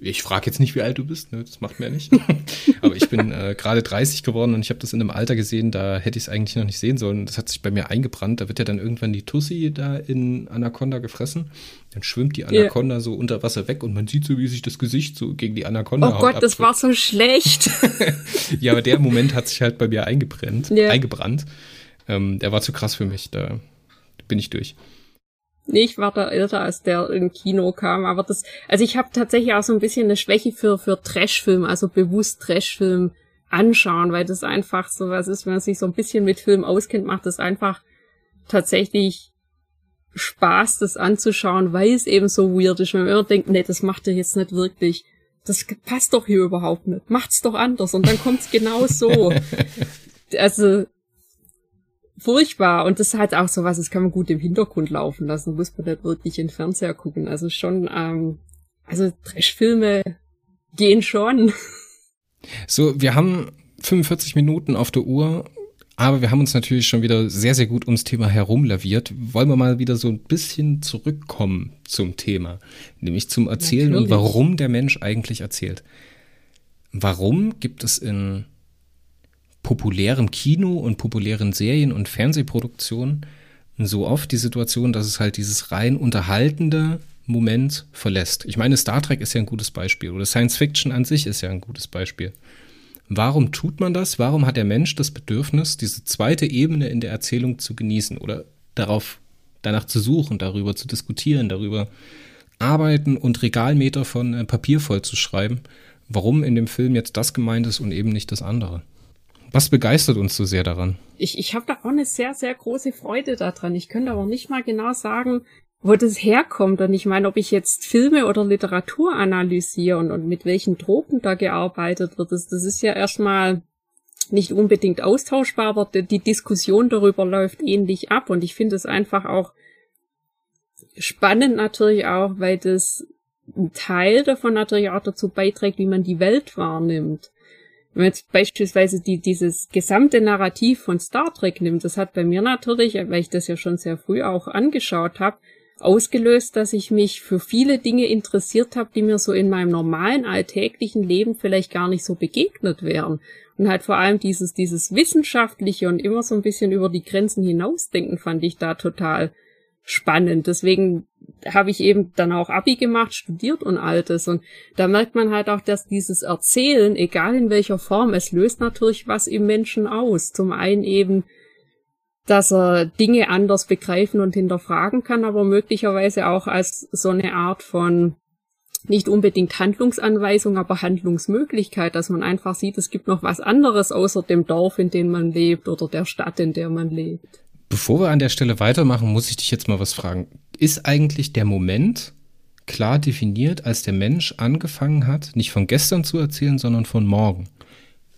ich frage jetzt nicht, wie alt du bist, ne? das macht mir ja nicht. <laughs> Aber ich bin äh, gerade 30 geworden und ich habe das in einem Alter gesehen, da hätte ich es eigentlich noch nicht sehen sollen. Das hat sich bei mir eingebrannt. Da wird ja dann irgendwann die Tussi da in Anaconda gefressen. Dann schwimmt die Anaconda yeah. so unter Wasser weg und man sieht so, wie sich das Gesicht so gegen die Anaconda Oh Gott, abdrückt. das war so schlecht. <laughs> ja, aber der Moment hat sich halt bei mir eingebrannt. Yeah. eingebrannt. Ähm, der war zu krass für mich. Da bin ich durch. Nee, ich war da älter, als der im Kino kam, aber das, also ich habe tatsächlich auch so ein bisschen eine Schwäche für, für Trashfilm, also bewusst Trashfilm anschauen, weil das einfach so was ist, wenn man sich so ein bisschen mit Film auskennt, macht das einfach tatsächlich Spaß, das anzuschauen, weil es eben so weird ist. Wenn man immer denkt, nee, das macht er jetzt nicht wirklich. Das passt doch hier überhaupt nicht. Macht's doch anders und dann kommt's genau so. <laughs> also furchtbar. Und das ist halt auch so was, das kann man gut im Hintergrund laufen lassen, muss man nicht wirklich in den Fernseher gucken. Also schon, ähm, also Trashfilme gehen schon. <laughs> So, wir haben 45 Minuten auf der Uhr, aber wir haben uns natürlich schon wieder sehr, sehr gut ums Thema herumlaviert. Wollen wir mal wieder so ein bisschen zurückkommen zum Thema, nämlich zum Erzählen natürlich. und warum der Mensch eigentlich erzählt. Warum gibt es in populärem Kino und populären Serien und Fernsehproduktionen so oft die Situation, dass es halt dieses rein unterhaltende Moment verlässt. Ich meine, Star Trek ist ja ein gutes Beispiel oder Science Fiction an sich ist ja ein gutes Beispiel. Warum tut man das? Warum hat der Mensch das Bedürfnis, diese zweite Ebene in der Erzählung zu genießen oder darauf danach zu suchen, darüber zu diskutieren, darüber arbeiten und Regalmeter von äh, Papier voll zu schreiben? Warum in dem Film jetzt das gemeint ist und eben nicht das andere? Was begeistert uns so sehr daran? Ich, ich habe da auch eine sehr, sehr große Freude daran. Ich könnte aber nicht mal genau sagen, wo das herkommt. Und ich meine, ob ich jetzt Filme oder Literatur analysiere und, und mit welchen Tropen da gearbeitet wird, das, das ist ja erstmal nicht unbedingt austauschbar, aber die Diskussion darüber läuft ähnlich ab. Und ich finde es einfach auch spannend natürlich auch, weil das ein Teil davon natürlich auch dazu beiträgt, wie man die Welt wahrnimmt. Wenn man jetzt beispielsweise die, dieses gesamte Narrativ von Star Trek nimmt, das hat bei mir natürlich, weil ich das ja schon sehr früh auch angeschaut habe, ausgelöst, dass ich mich für viele Dinge interessiert habe, die mir so in meinem normalen alltäglichen Leben vielleicht gar nicht so begegnet wären. Und halt vor allem dieses, dieses wissenschaftliche und immer so ein bisschen über die Grenzen hinausdenken fand ich da total spannend. Deswegen habe ich eben dann auch Abi gemacht, studiert und altes. Und da merkt man halt auch, dass dieses Erzählen, egal in welcher Form, es löst natürlich was im Menschen aus. Zum einen eben, dass er Dinge anders begreifen und hinterfragen kann, aber möglicherweise auch als so eine Art von nicht unbedingt Handlungsanweisung, aber Handlungsmöglichkeit, dass man einfach sieht, es gibt noch was anderes außer dem Dorf, in dem man lebt oder der Stadt, in der man lebt. Bevor wir an der Stelle weitermachen, muss ich dich jetzt mal was fragen. Ist eigentlich der Moment klar definiert, als der Mensch angefangen hat, nicht von gestern zu erzählen, sondern von morgen?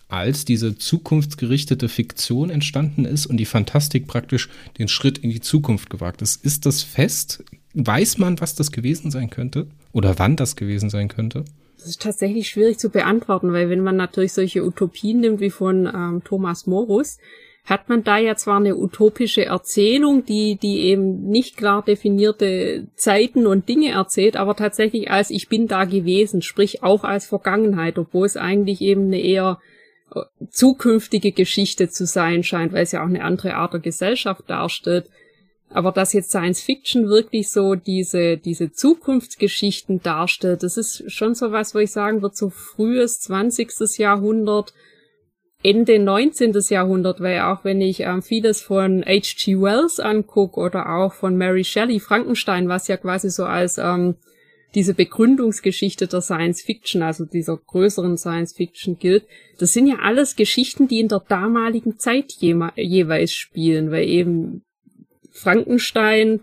Als diese zukunftsgerichtete Fiktion entstanden ist und die Fantastik praktisch den Schritt in die Zukunft gewagt ist. Ist das fest? Weiß man, was das gewesen sein könnte? Oder wann das gewesen sein könnte? Das ist tatsächlich schwierig zu beantworten, weil wenn man natürlich solche Utopien nimmt wie von ähm, Thomas Morus, hat man da ja zwar eine utopische Erzählung, die, die eben nicht klar definierte Zeiten und Dinge erzählt, aber tatsächlich als ich bin da gewesen, sprich auch als Vergangenheit, obwohl es eigentlich eben eine eher äh, zukünftige Geschichte zu sein scheint, weil es ja auch eine andere Art der Gesellschaft darstellt. Aber dass jetzt Science Fiction wirklich so diese, diese Zukunftsgeschichten darstellt, das ist schon so was, wo ich sagen würde, so frühes 20. Jahrhundert, Ende 19. Jahrhundert, weil auch wenn ich ähm, vieles von H.G. Wells angucke oder auch von Mary Shelley, Frankenstein, was ja quasi so als ähm, diese Begründungsgeschichte der Science Fiction, also dieser größeren Science Fiction gilt, das sind ja alles Geschichten, die in der damaligen Zeit jeweils spielen, weil eben Frankenstein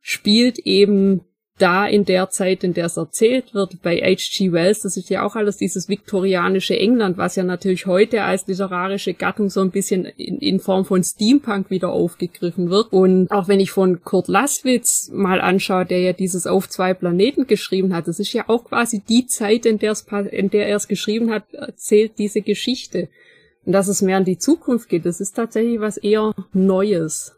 spielt eben da in der Zeit, in der es erzählt wird, bei H.G. Wells, das ist ja auch alles dieses viktorianische England, was ja natürlich heute als literarische Gattung so ein bisschen in, in, Form von Steampunk wieder aufgegriffen wird. Und auch wenn ich von Kurt Laswitz mal anschaue, der ja dieses Auf zwei Planeten geschrieben hat, das ist ja auch quasi die Zeit, in in der er es geschrieben hat, erzählt diese Geschichte. Und dass es mehr in die Zukunft geht, das ist tatsächlich was eher Neues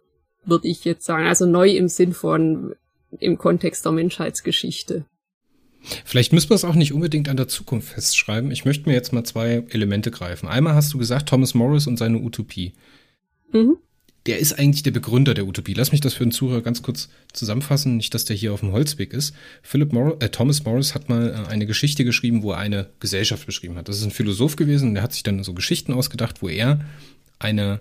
würde ich jetzt sagen. Also neu im Sinn von im Kontext der Menschheitsgeschichte. Vielleicht müssen wir es auch nicht unbedingt an der Zukunft festschreiben. Ich möchte mir jetzt mal zwei Elemente greifen. Einmal hast du gesagt, Thomas Morris und seine Utopie. Mhm. Der ist eigentlich der Begründer der Utopie. Lass mich das für den Zuhörer ganz kurz zusammenfassen, nicht, dass der hier auf dem Holzweg ist. Philip Morris, äh, Thomas Morris hat mal äh, eine Geschichte geschrieben, wo er eine Gesellschaft beschrieben hat. Das ist ein Philosoph gewesen, der hat sich dann so Geschichten ausgedacht, wo er eine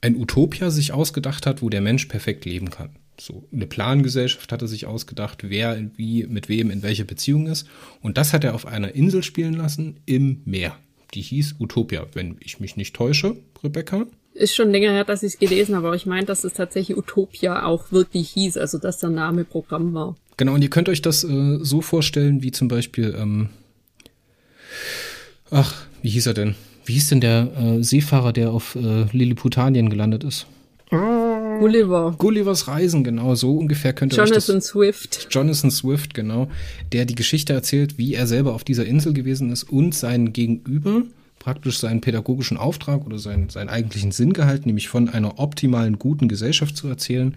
ein Utopia sich ausgedacht hat, wo der Mensch perfekt leben kann. So eine Plangesellschaft hat er sich ausgedacht, wer wie mit wem in welcher Beziehung ist. Und das hat er auf einer Insel spielen lassen im Meer. Die hieß Utopia, wenn ich mich nicht täusche, Rebecca. Ist schon länger her, dass ich es gelesen habe, aber ich meine, dass es tatsächlich Utopia auch wirklich hieß, also dass der Name Programm war. Genau, und ihr könnt euch das äh, so vorstellen, wie zum Beispiel, ähm, ach, wie hieß er denn? Wie hieß denn der äh, Seefahrer, der auf äh, Lilliputanien gelandet ist? Gulliver. Gullivers Reisen, genau, so ungefähr könnte Jonathan Swift. Jonathan Swift, genau, der die Geschichte erzählt, wie er selber auf dieser Insel gewesen ist und sein Gegenüber praktisch seinen pädagogischen Auftrag oder seinen, seinen eigentlichen Sinngehalt, nämlich von einer optimalen, guten Gesellschaft zu erzählen,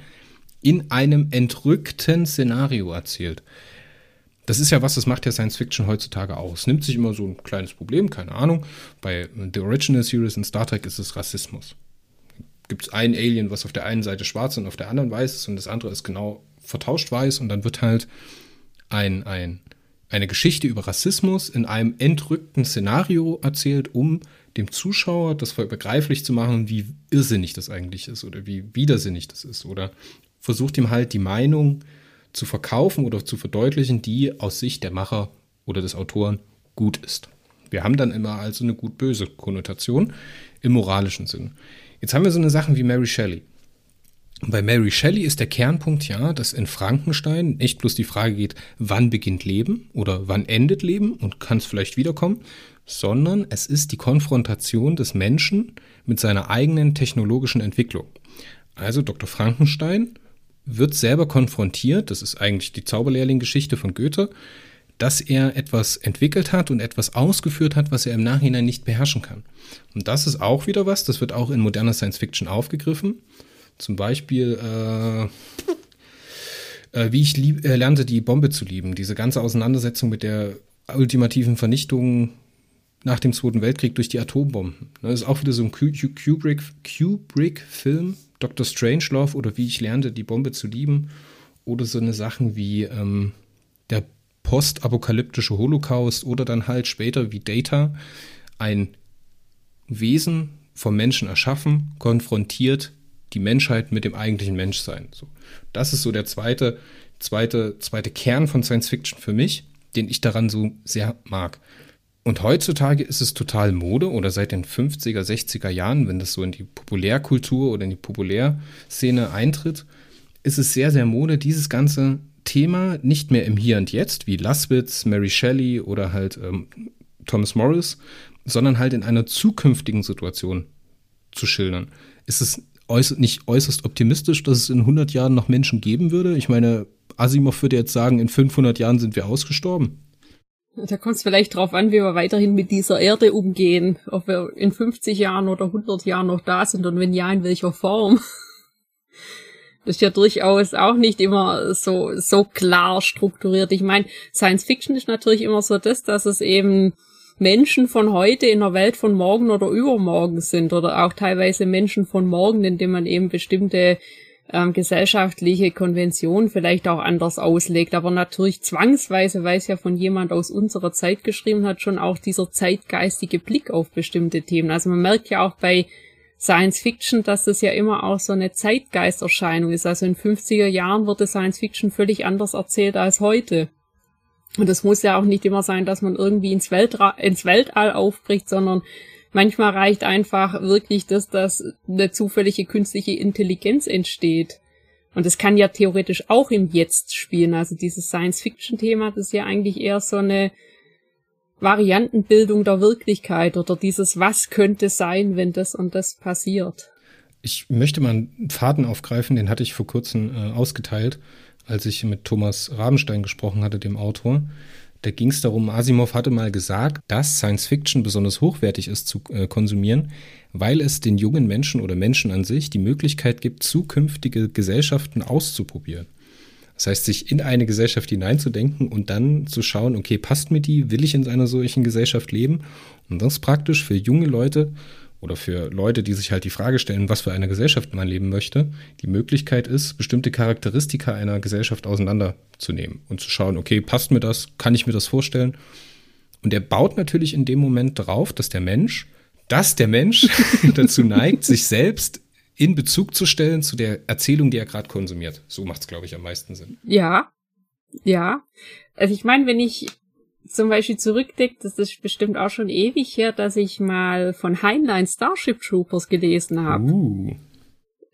in einem entrückten Szenario erzählt. Das ist ja was, das macht ja Science Fiction heutzutage aus. Nimmt sich immer so ein kleines Problem, keine Ahnung. Bei The Original Series in Star Trek ist es Rassismus. Gibt es ein Alien, was auf der einen Seite schwarz und auf der anderen weiß ist und das andere ist genau vertauscht weiß und dann wird halt ein, ein, eine Geschichte über Rassismus in einem entrückten Szenario erzählt, um dem Zuschauer das begreiflich zu machen, wie irrsinnig das eigentlich ist oder wie widersinnig das ist oder versucht ihm halt die Meinung zu verkaufen oder zu verdeutlichen, die aus Sicht der Macher oder des Autoren gut ist. Wir haben dann immer also eine gut-böse Konnotation im moralischen Sinn. Jetzt haben wir so eine Sache wie Mary Shelley. Bei Mary Shelley ist der Kernpunkt ja, dass in Frankenstein nicht bloß die Frage geht, wann beginnt Leben oder wann endet Leben und kann es vielleicht wiederkommen, sondern es ist die Konfrontation des Menschen mit seiner eigenen technologischen Entwicklung. Also Dr. Frankenstein wird selber konfrontiert, das ist eigentlich die Zauberlehrling-Geschichte von Goethe, dass er etwas entwickelt hat und etwas ausgeführt hat, was er im Nachhinein nicht beherrschen kann. Und das ist auch wieder was, das wird auch in moderner Science Fiction aufgegriffen. Zum Beispiel, äh, äh, wie ich lieb, äh, lernte, die Bombe zu lieben. Diese ganze Auseinandersetzung mit der ultimativen Vernichtung nach dem Zweiten Weltkrieg durch die Atombomben. Das ist auch wieder so ein Kubrick-Film, Kubrick Dr. Strangelove oder Wie ich lernte, die Bombe zu lieben oder so eine Sachen wie ähm, der postapokalyptische Holocaust oder dann halt später wie Data ein Wesen vom Menschen erschaffen, konfrontiert die Menschheit mit dem eigentlichen Menschsein. So, das ist so der zweite, zweite, zweite Kern von Science Fiction für mich, den ich daran so sehr mag. Und heutzutage ist es total Mode oder seit den 50er, 60er Jahren, wenn das so in die Populärkultur oder in die Populärszene eintritt, ist es sehr, sehr Mode, dieses ganze Thema nicht mehr im Hier und Jetzt, wie Laswitz, Mary Shelley oder halt ähm, Thomas Morris, sondern halt in einer zukünftigen Situation zu schildern. Ist es äußerst, nicht äußerst optimistisch, dass es in 100 Jahren noch Menschen geben würde? Ich meine, Asimov würde jetzt sagen, in 500 Jahren sind wir ausgestorben. Da kommt es vielleicht drauf an, wie wir weiterhin mit dieser Erde umgehen, ob wir in 50 Jahren oder 100 Jahren noch da sind und wenn ja, in welcher Form. Ist ja durchaus auch nicht immer so, so klar strukturiert. Ich meine, Science Fiction ist natürlich immer so das, dass es eben Menschen von heute in der Welt von morgen oder übermorgen sind oder auch teilweise Menschen von morgen, indem man eben bestimmte ähm, gesellschaftliche Konventionen vielleicht auch anders auslegt. Aber natürlich zwangsweise, weil es ja von jemand aus unserer Zeit geschrieben hat, schon auch dieser zeitgeistige Blick auf bestimmte Themen. Also man merkt ja auch bei Science Fiction, dass das ja immer auch so eine Zeitgeisterscheinung ist. Also in 50er Jahren wurde Science Fiction völlig anders erzählt als heute. Und das muss ja auch nicht immer sein, dass man irgendwie ins, Weltra ins Weltall aufbricht, sondern manchmal reicht einfach wirklich das, dass eine zufällige künstliche Intelligenz entsteht. Und das kann ja theoretisch auch im Jetzt spielen. Also dieses Science-Fiction-Thema, das ist ja eigentlich eher so eine Variantenbildung der Wirklichkeit oder dieses Was könnte sein, wenn das und das passiert. Ich möchte mal einen Faden aufgreifen, den hatte ich vor kurzem äh, ausgeteilt, als ich mit Thomas Rabenstein gesprochen hatte, dem Autor. Da ging es darum, Asimov hatte mal gesagt, dass Science Fiction besonders hochwertig ist zu äh, konsumieren, weil es den jungen Menschen oder Menschen an sich die Möglichkeit gibt, zukünftige Gesellschaften auszuprobieren. Das heißt, sich in eine Gesellschaft hineinzudenken und dann zu schauen, okay, passt mir die, will ich in einer solchen Gesellschaft leben? Und das praktisch für junge Leute oder für Leute, die sich halt die Frage stellen, was für eine Gesellschaft man leben möchte, die Möglichkeit ist, bestimmte Charakteristika einer Gesellschaft auseinanderzunehmen und zu schauen, okay, passt mir das, kann ich mir das vorstellen? Und er baut natürlich in dem Moment darauf, dass der Mensch, dass der Mensch <laughs> dazu neigt, sich selbst in Bezug zu stellen zu der Erzählung, die er gerade konsumiert. So macht es, glaube ich, am meisten Sinn. Ja, ja. Also ich meine, wenn ich zum Beispiel zurückdenke, das ist bestimmt auch schon ewig her, dass ich mal von Heinlein Starship Troopers gelesen habe. Uh.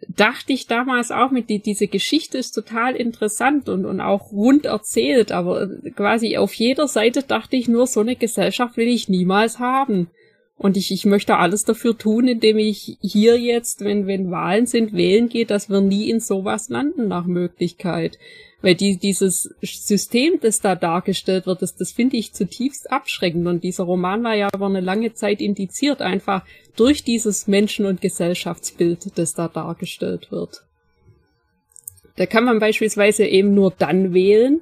Dachte ich damals auch mit, die, diese Geschichte ist total interessant und, und auch rund erzählt, aber quasi auf jeder Seite dachte ich nur, so eine Gesellschaft will ich niemals haben. Und ich, ich möchte alles dafür tun, indem ich hier jetzt, wenn, wenn Wahlen sind, wählen gehe, dass wir nie in sowas landen nach Möglichkeit. Weil die, dieses System, das da dargestellt wird, das, das finde ich zutiefst abschreckend. Und dieser Roman war ja aber eine lange Zeit indiziert, einfach durch dieses Menschen- und Gesellschaftsbild, das da dargestellt wird. Da kann man beispielsweise eben nur dann wählen,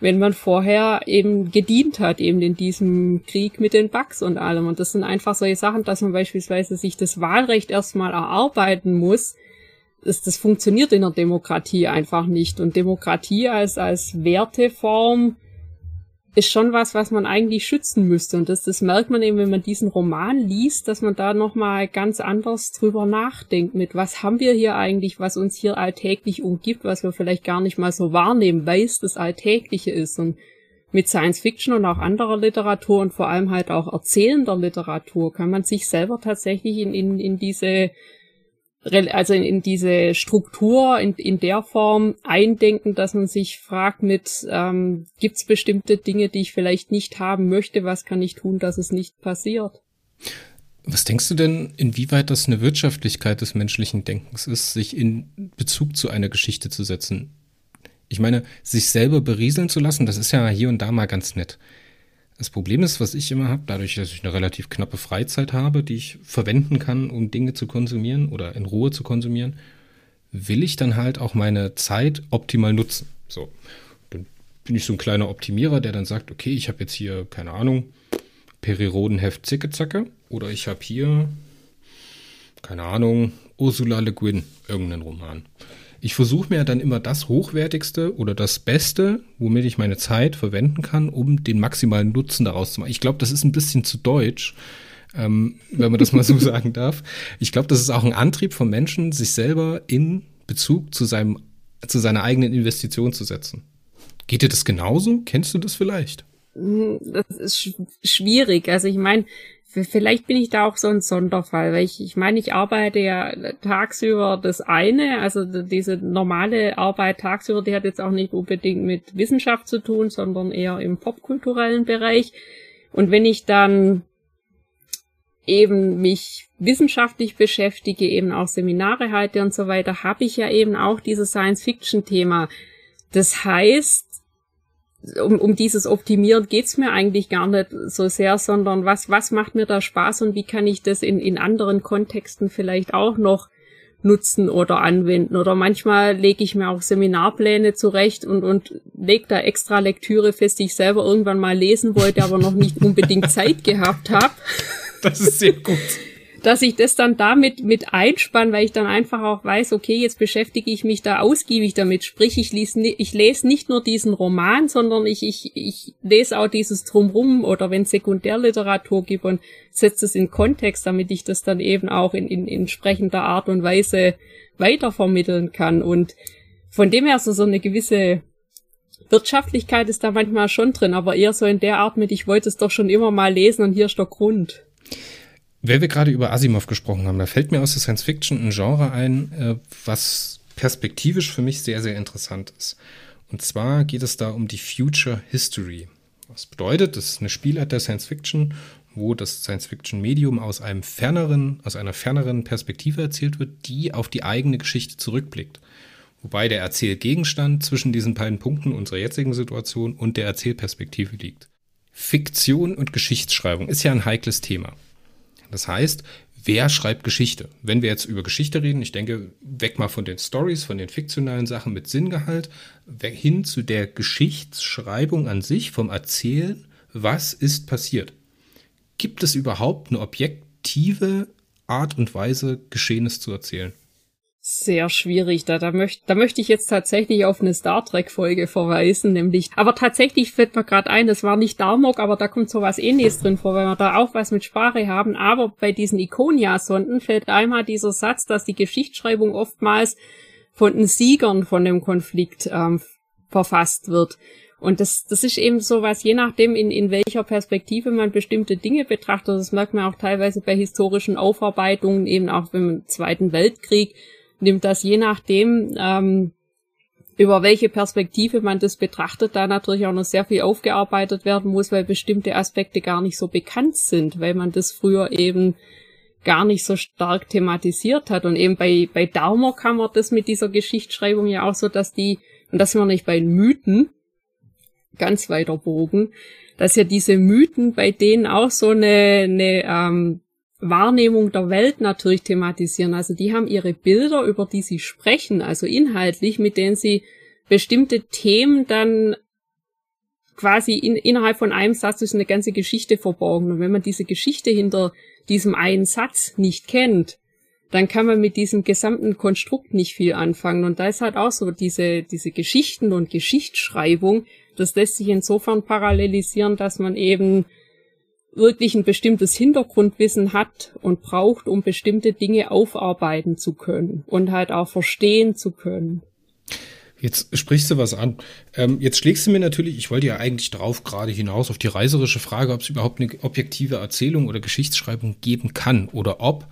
wenn man vorher eben gedient hat, eben in diesem Krieg mit den Bugs und allem. Und das sind einfach solche Sachen, dass man beispielsweise sich das Wahlrecht erstmal erarbeiten muss. Das, das funktioniert in der Demokratie einfach nicht. Und Demokratie als, als Werteform ist schon was, was man eigentlich schützen müsste. Und das, das merkt man eben, wenn man diesen Roman liest, dass man da nochmal ganz anders drüber nachdenkt, mit was haben wir hier eigentlich, was uns hier alltäglich umgibt, was wir vielleicht gar nicht mal so wahrnehmen, weil es das Alltägliche ist. Und mit Science Fiction und auch anderer Literatur und vor allem halt auch erzählender Literatur kann man sich selber tatsächlich in, in, in diese also in, diese Struktur in, in der Form eindenken, dass man sich fragt mit, ähm, gibt es bestimmte Dinge, die ich vielleicht nicht haben möchte, was kann ich tun, dass es nicht passiert? Was denkst du denn, inwieweit das eine Wirtschaftlichkeit des menschlichen Denkens ist, sich in Bezug zu einer Geschichte zu setzen? Ich meine, sich selber berieseln zu lassen, das ist ja hier und da mal ganz nett. Das Problem ist, was ich immer habe, dadurch, dass ich eine relativ knappe Freizeit habe, die ich verwenden kann, um Dinge zu konsumieren oder in Ruhe zu konsumieren, will ich dann halt auch meine Zeit optimal nutzen. So, dann bin ich so ein kleiner Optimierer, der dann sagt, okay, ich habe jetzt hier, keine Ahnung, Perirodenheft Zicke-Zacke oder ich habe hier, keine Ahnung, Ursula Le Guin, irgendeinen Roman ich versuche mir dann immer das Hochwertigste oder das Beste, womit ich meine Zeit verwenden kann, um den maximalen Nutzen daraus zu machen. Ich glaube, das ist ein bisschen zu deutsch, ähm, wenn man das mal so <laughs> sagen darf. Ich glaube, das ist auch ein Antrieb von Menschen, sich selber in Bezug zu seinem, zu seiner eigenen Investition zu setzen. Geht dir das genauso? Kennst du das vielleicht? Hm, das ist schwierig. Also ich meine, Vielleicht bin ich da auch so ein Sonderfall, weil ich, ich meine, ich arbeite ja tagsüber das eine, also diese normale Arbeit tagsüber, die hat jetzt auch nicht unbedingt mit Wissenschaft zu tun, sondern eher im popkulturellen Bereich. Und wenn ich dann eben mich wissenschaftlich beschäftige, eben auch Seminare halte und so weiter, habe ich ja eben auch dieses Science-Fiction-Thema. Das heißt, um, um dieses Optimieren geht's mir eigentlich gar nicht so sehr, sondern was, was macht mir da Spaß und wie kann ich das in, in anderen Kontexten vielleicht auch noch nutzen oder anwenden. Oder manchmal lege ich mir auch Seminarpläne zurecht und, und lege da extra Lektüre fest, die ich selber irgendwann mal lesen wollte, aber noch nicht unbedingt <laughs> Zeit gehabt habe. Das ist sehr gut dass ich das dann damit mit einspann, weil ich dann einfach auch weiß, okay, jetzt beschäftige ich mich da ausgiebig damit. Sprich, ich lese, ich lese nicht nur diesen Roman, sondern ich, ich, ich lese auch dieses Drumrum oder wenn Sekundärliteratur gibt und setze es in Kontext, damit ich das dann eben auch in, in, in entsprechender Art und Weise weitervermitteln kann. Und von dem her so, so eine gewisse Wirtschaftlichkeit ist da manchmal schon drin, aber eher so in der Art mit, ich wollte es doch schon immer mal lesen und hier ist der Grund. Weil wir gerade über Asimov gesprochen haben, da fällt mir aus der Science Fiction ein Genre ein, äh, was perspektivisch für mich sehr, sehr interessant ist. Und zwar geht es da um die Future History. Was bedeutet, das ist eine Spielart der Science Fiction, wo das Science Fiction Medium aus einem ferneren, aus einer ferneren Perspektive erzählt wird, die auf die eigene Geschichte zurückblickt. Wobei der Erzählgegenstand zwischen diesen beiden Punkten unserer jetzigen Situation und der Erzählperspektive liegt. Fiktion und Geschichtsschreibung ist ja ein heikles Thema. Das heißt, wer schreibt Geschichte? Wenn wir jetzt über Geschichte reden, ich denke, weg mal von den Stories, von den fiktionalen Sachen mit Sinngehalt, hin zu der Geschichtsschreibung an sich, vom Erzählen, was ist passiert? Gibt es überhaupt eine objektive Art und Weise, Geschehenes zu erzählen? Sehr schwierig. Da, da, möchte da möchte ich jetzt tatsächlich auf eine Star Trek-Folge verweisen, nämlich. Aber tatsächlich fällt mir gerade ein, das war nicht Darmok, aber da kommt sowas ähnliches drin vor, weil wir da auch was mit Sprache haben. Aber bei diesen Iconia-Sonden fällt einmal dieser Satz, dass die Geschichtsschreibung oftmals von den Siegern von dem Konflikt ähm, verfasst wird. Und das, das ist eben so was, je nachdem, in, in welcher Perspektive man bestimmte Dinge betrachtet, das merkt man auch teilweise bei historischen Aufarbeitungen, eben auch im Zweiten Weltkrieg, nimmt das je nachdem, ähm, über welche Perspektive man das betrachtet, da natürlich auch noch sehr viel aufgearbeitet werden muss, weil bestimmte Aspekte gar nicht so bekannt sind, weil man das früher eben gar nicht so stark thematisiert hat. Und eben bei, bei Daumer kann man das mit dieser Geschichtsschreibung ja auch so, dass die, und das sind wir nicht bei Mythen, ganz weiter Bogen, dass ja diese Mythen bei denen auch so eine, eine ähm, Wahrnehmung der Welt natürlich thematisieren. Also die haben ihre Bilder, über die sie sprechen, also inhaltlich, mit denen sie bestimmte Themen dann quasi in, innerhalb von einem Satz ist eine ganze Geschichte verborgen. Und wenn man diese Geschichte hinter diesem einen Satz nicht kennt, dann kann man mit diesem gesamten Konstrukt nicht viel anfangen. Und da ist halt auch so diese, diese Geschichten und Geschichtsschreibung, das lässt sich insofern parallelisieren, dass man eben wirklich ein bestimmtes Hintergrundwissen hat und braucht, um bestimmte Dinge aufarbeiten zu können und halt auch verstehen zu können. Jetzt sprichst du was an. Ähm, jetzt schlägst du mir natürlich, ich wollte ja eigentlich drauf gerade hinaus auf die reiserische Frage, ob es überhaupt eine objektive Erzählung oder Geschichtsschreibung geben kann oder ob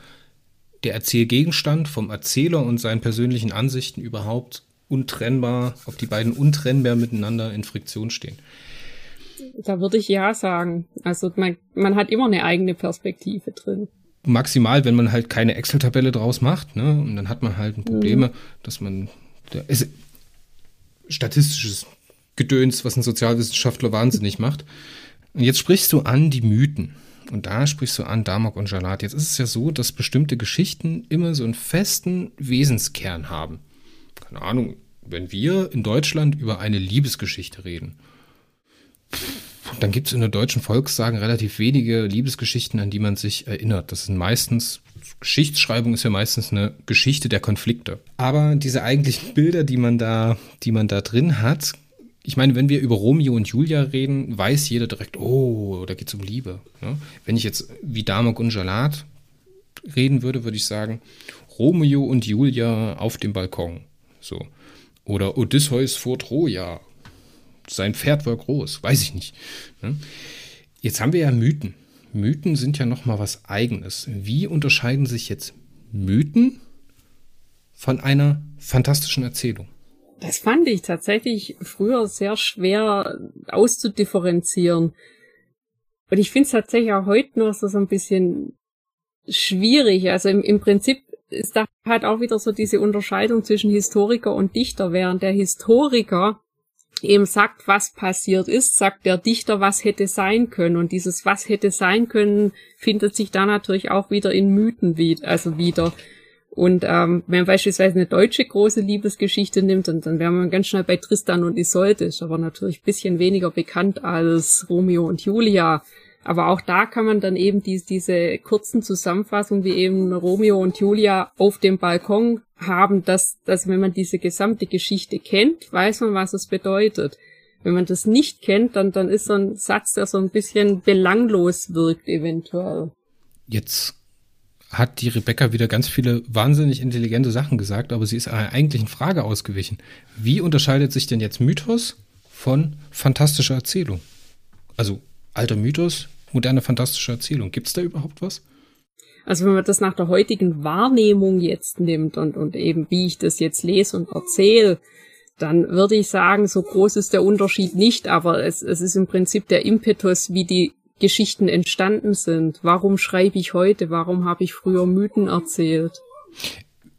der Erzählgegenstand vom Erzähler und seinen persönlichen Ansichten überhaupt untrennbar, ob die beiden untrennbar miteinander in Friktion stehen. Da würde ich ja sagen. Also man, man hat immer eine eigene Perspektive drin. Maximal, wenn man halt keine Excel-Tabelle draus macht, ne? Und dann hat man halt ein Probleme, mhm. dass man da ist statistisches Gedöns, was ein Sozialwissenschaftler wahnsinnig macht. Und jetzt sprichst du an die Mythen. Und da sprichst du an Damok und Jalat. Jetzt ist es ja so, dass bestimmte Geschichten immer so einen festen Wesenskern haben. Keine Ahnung, wenn wir in Deutschland über eine Liebesgeschichte reden, dann gibt es in der deutschen Volkssagen relativ wenige Liebesgeschichten, an die man sich erinnert. Das sind meistens, Geschichtsschreibung ist ja meistens eine Geschichte der Konflikte. Aber diese eigentlichen Bilder, die man da, die man da drin hat, ich meine, wenn wir über Romeo und Julia reden, weiß jeder direkt, oh, da geht es um Liebe. Ja? Wenn ich jetzt wie Damok und Jalat reden würde, würde ich sagen, Romeo und Julia auf dem Balkon. So. Oder Odysseus vor Troja sein Pferd war groß, weiß ich nicht. Jetzt haben wir ja Mythen. Mythen sind ja noch mal was Eigenes. Wie unterscheiden sich jetzt Mythen von einer fantastischen Erzählung? Das fand ich tatsächlich früher sehr schwer auszudifferenzieren. Und ich finde es tatsächlich auch heute noch so, so ein bisschen schwierig. Also im, im Prinzip ist da halt auch wieder so diese Unterscheidung zwischen Historiker und Dichter, während der Historiker eben sagt, was passiert ist, sagt der Dichter, was hätte sein können. Und dieses was hätte sein können findet sich da natürlich auch wieder in Mythen wieder, also wieder. Und ähm, wenn man beispielsweise eine deutsche große Liebesgeschichte nimmt, dann, dann wäre man ganz schnell bei Tristan und Isolde, ist aber natürlich bisschen weniger bekannt als Romeo und Julia. Aber auch da kann man dann eben die, diese kurzen Zusammenfassungen, wie eben Romeo und Julia auf dem Balkon haben, dass, dass wenn man diese gesamte Geschichte kennt, weiß man, was es bedeutet. Wenn man das nicht kennt, dann, dann ist so ein Satz, der so ein bisschen belanglos wirkt, eventuell. Jetzt hat die Rebecca wieder ganz viele wahnsinnig intelligente Sachen gesagt, aber sie ist einer eigentlichen Frage ausgewichen. Wie unterscheidet sich denn jetzt Mythos von fantastischer Erzählung? Also alter Mythos, moderne fantastische Erzählung. Gibt es da überhaupt was? Also wenn man das nach der heutigen Wahrnehmung jetzt nimmt und, und eben wie ich das jetzt lese und erzähle, dann würde ich sagen, so groß ist der Unterschied nicht, aber es, es ist im Prinzip der Impetus, wie die Geschichten entstanden sind. Warum schreibe ich heute? Warum habe ich früher Mythen erzählt?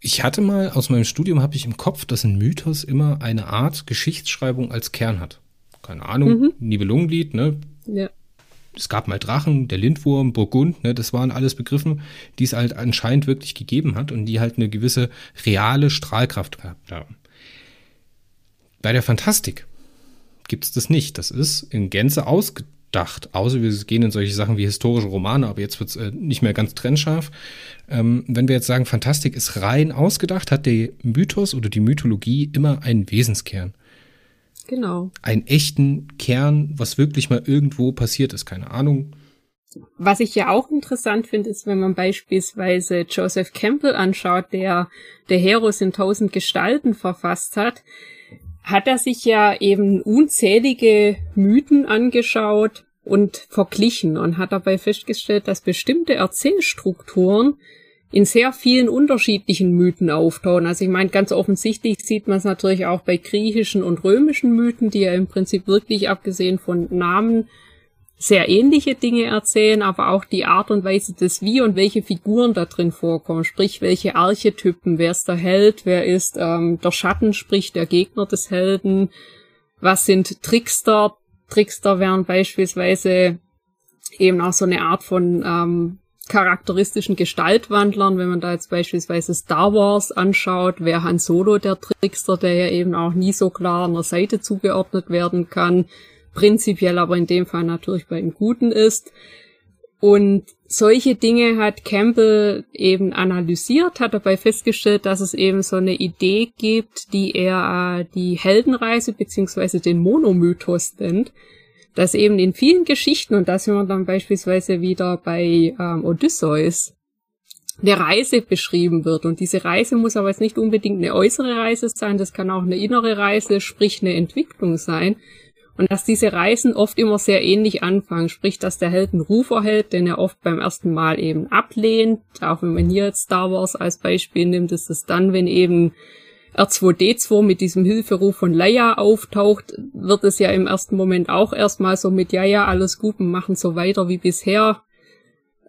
Ich hatte mal aus meinem Studium habe ich im Kopf, dass ein Mythos immer eine Art Geschichtsschreibung als Kern hat. Keine Ahnung, mhm. Nibelungenlied, ne? Ja es gab mal Drachen, der Lindwurm, Burgund, ne, das waren alles Begriffen, die es halt anscheinend wirklich gegeben hat und die halt eine gewisse reale Strahlkraft gehabt haben. Bei der Fantastik gibt es das nicht. Das ist in Gänze ausgedacht, außer wir gehen in solche Sachen wie historische Romane, aber jetzt wird es äh, nicht mehr ganz trennscharf. Ähm, wenn wir jetzt sagen, Fantastik ist rein ausgedacht, hat der Mythos oder die Mythologie immer einen Wesenskern. Genau. Einen echten Kern, was wirklich mal irgendwo passiert ist, keine Ahnung. Was ich ja auch interessant finde, ist, wenn man beispielsweise Joseph Campbell anschaut, der der Heros in tausend Gestalten verfasst hat, hat er sich ja eben unzählige Mythen angeschaut und verglichen und hat dabei festgestellt, dass bestimmte Erzählstrukturen in sehr vielen unterschiedlichen Mythen auftauchen. Also ich meine, ganz offensichtlich sieht man es natürlich auch bei griechischen und römischen Mythen, die ja im Prinzip wirklich, abgesehen von Namen, sehr ähnliche Dinge erzählen, aber auch die Art und Weise des Wie und welche Figuren da drin vorkommen, sprich welche Archetypen, wer ist der Held, wer ist ähm, der Schatten, sprich der Gegner des Helden, was sind Trickster, Trickster wären beispielsweise eben auch so eine Art von ähm, charakteristischen Gestaltwandlern, wenn man da jetzt beispielsweise Star Wars anschaut, wäre Han Solo der Trickster, der ja eben auch nie so klar an der Seite zugeordnet werden kann, prinzipiell aber in dem Fall natürlich bei dem Guten ist. Und solche Dinge hat Campbell eben analysiert, hat dabei festgestellt, dass es eben so eine Idee gibt, die er die Heldenreise beziehungsweise den Monomythos nennt, dass eben in vielen Geschichten, und da sind wir dann beispielsweise wieder bei ähm, Odysseus, eine Reise beschrieben wird. Und diese Reise muss aber jetzt nicht unbedingt eine äußere Reise sein, das kann auch eine innere Reise, sprich eine Entwicklung sein. Und dass diese Reisen oft immer sehr ähnlich anfangen, sprich, dass der Held einen Ruf erhält, den er oft beim ersten Mal eben ablehnt. Auch wenn man hier jetzt Star Wars als Beispiel nimmt, ist es dann, wenn eben R2D2 mit diesem Hilferuf von Leia auftaucht, wird es ja im ersten Moment auch erstmal so mit, ja, ja, alles gut, wir machen so weiter wie bisher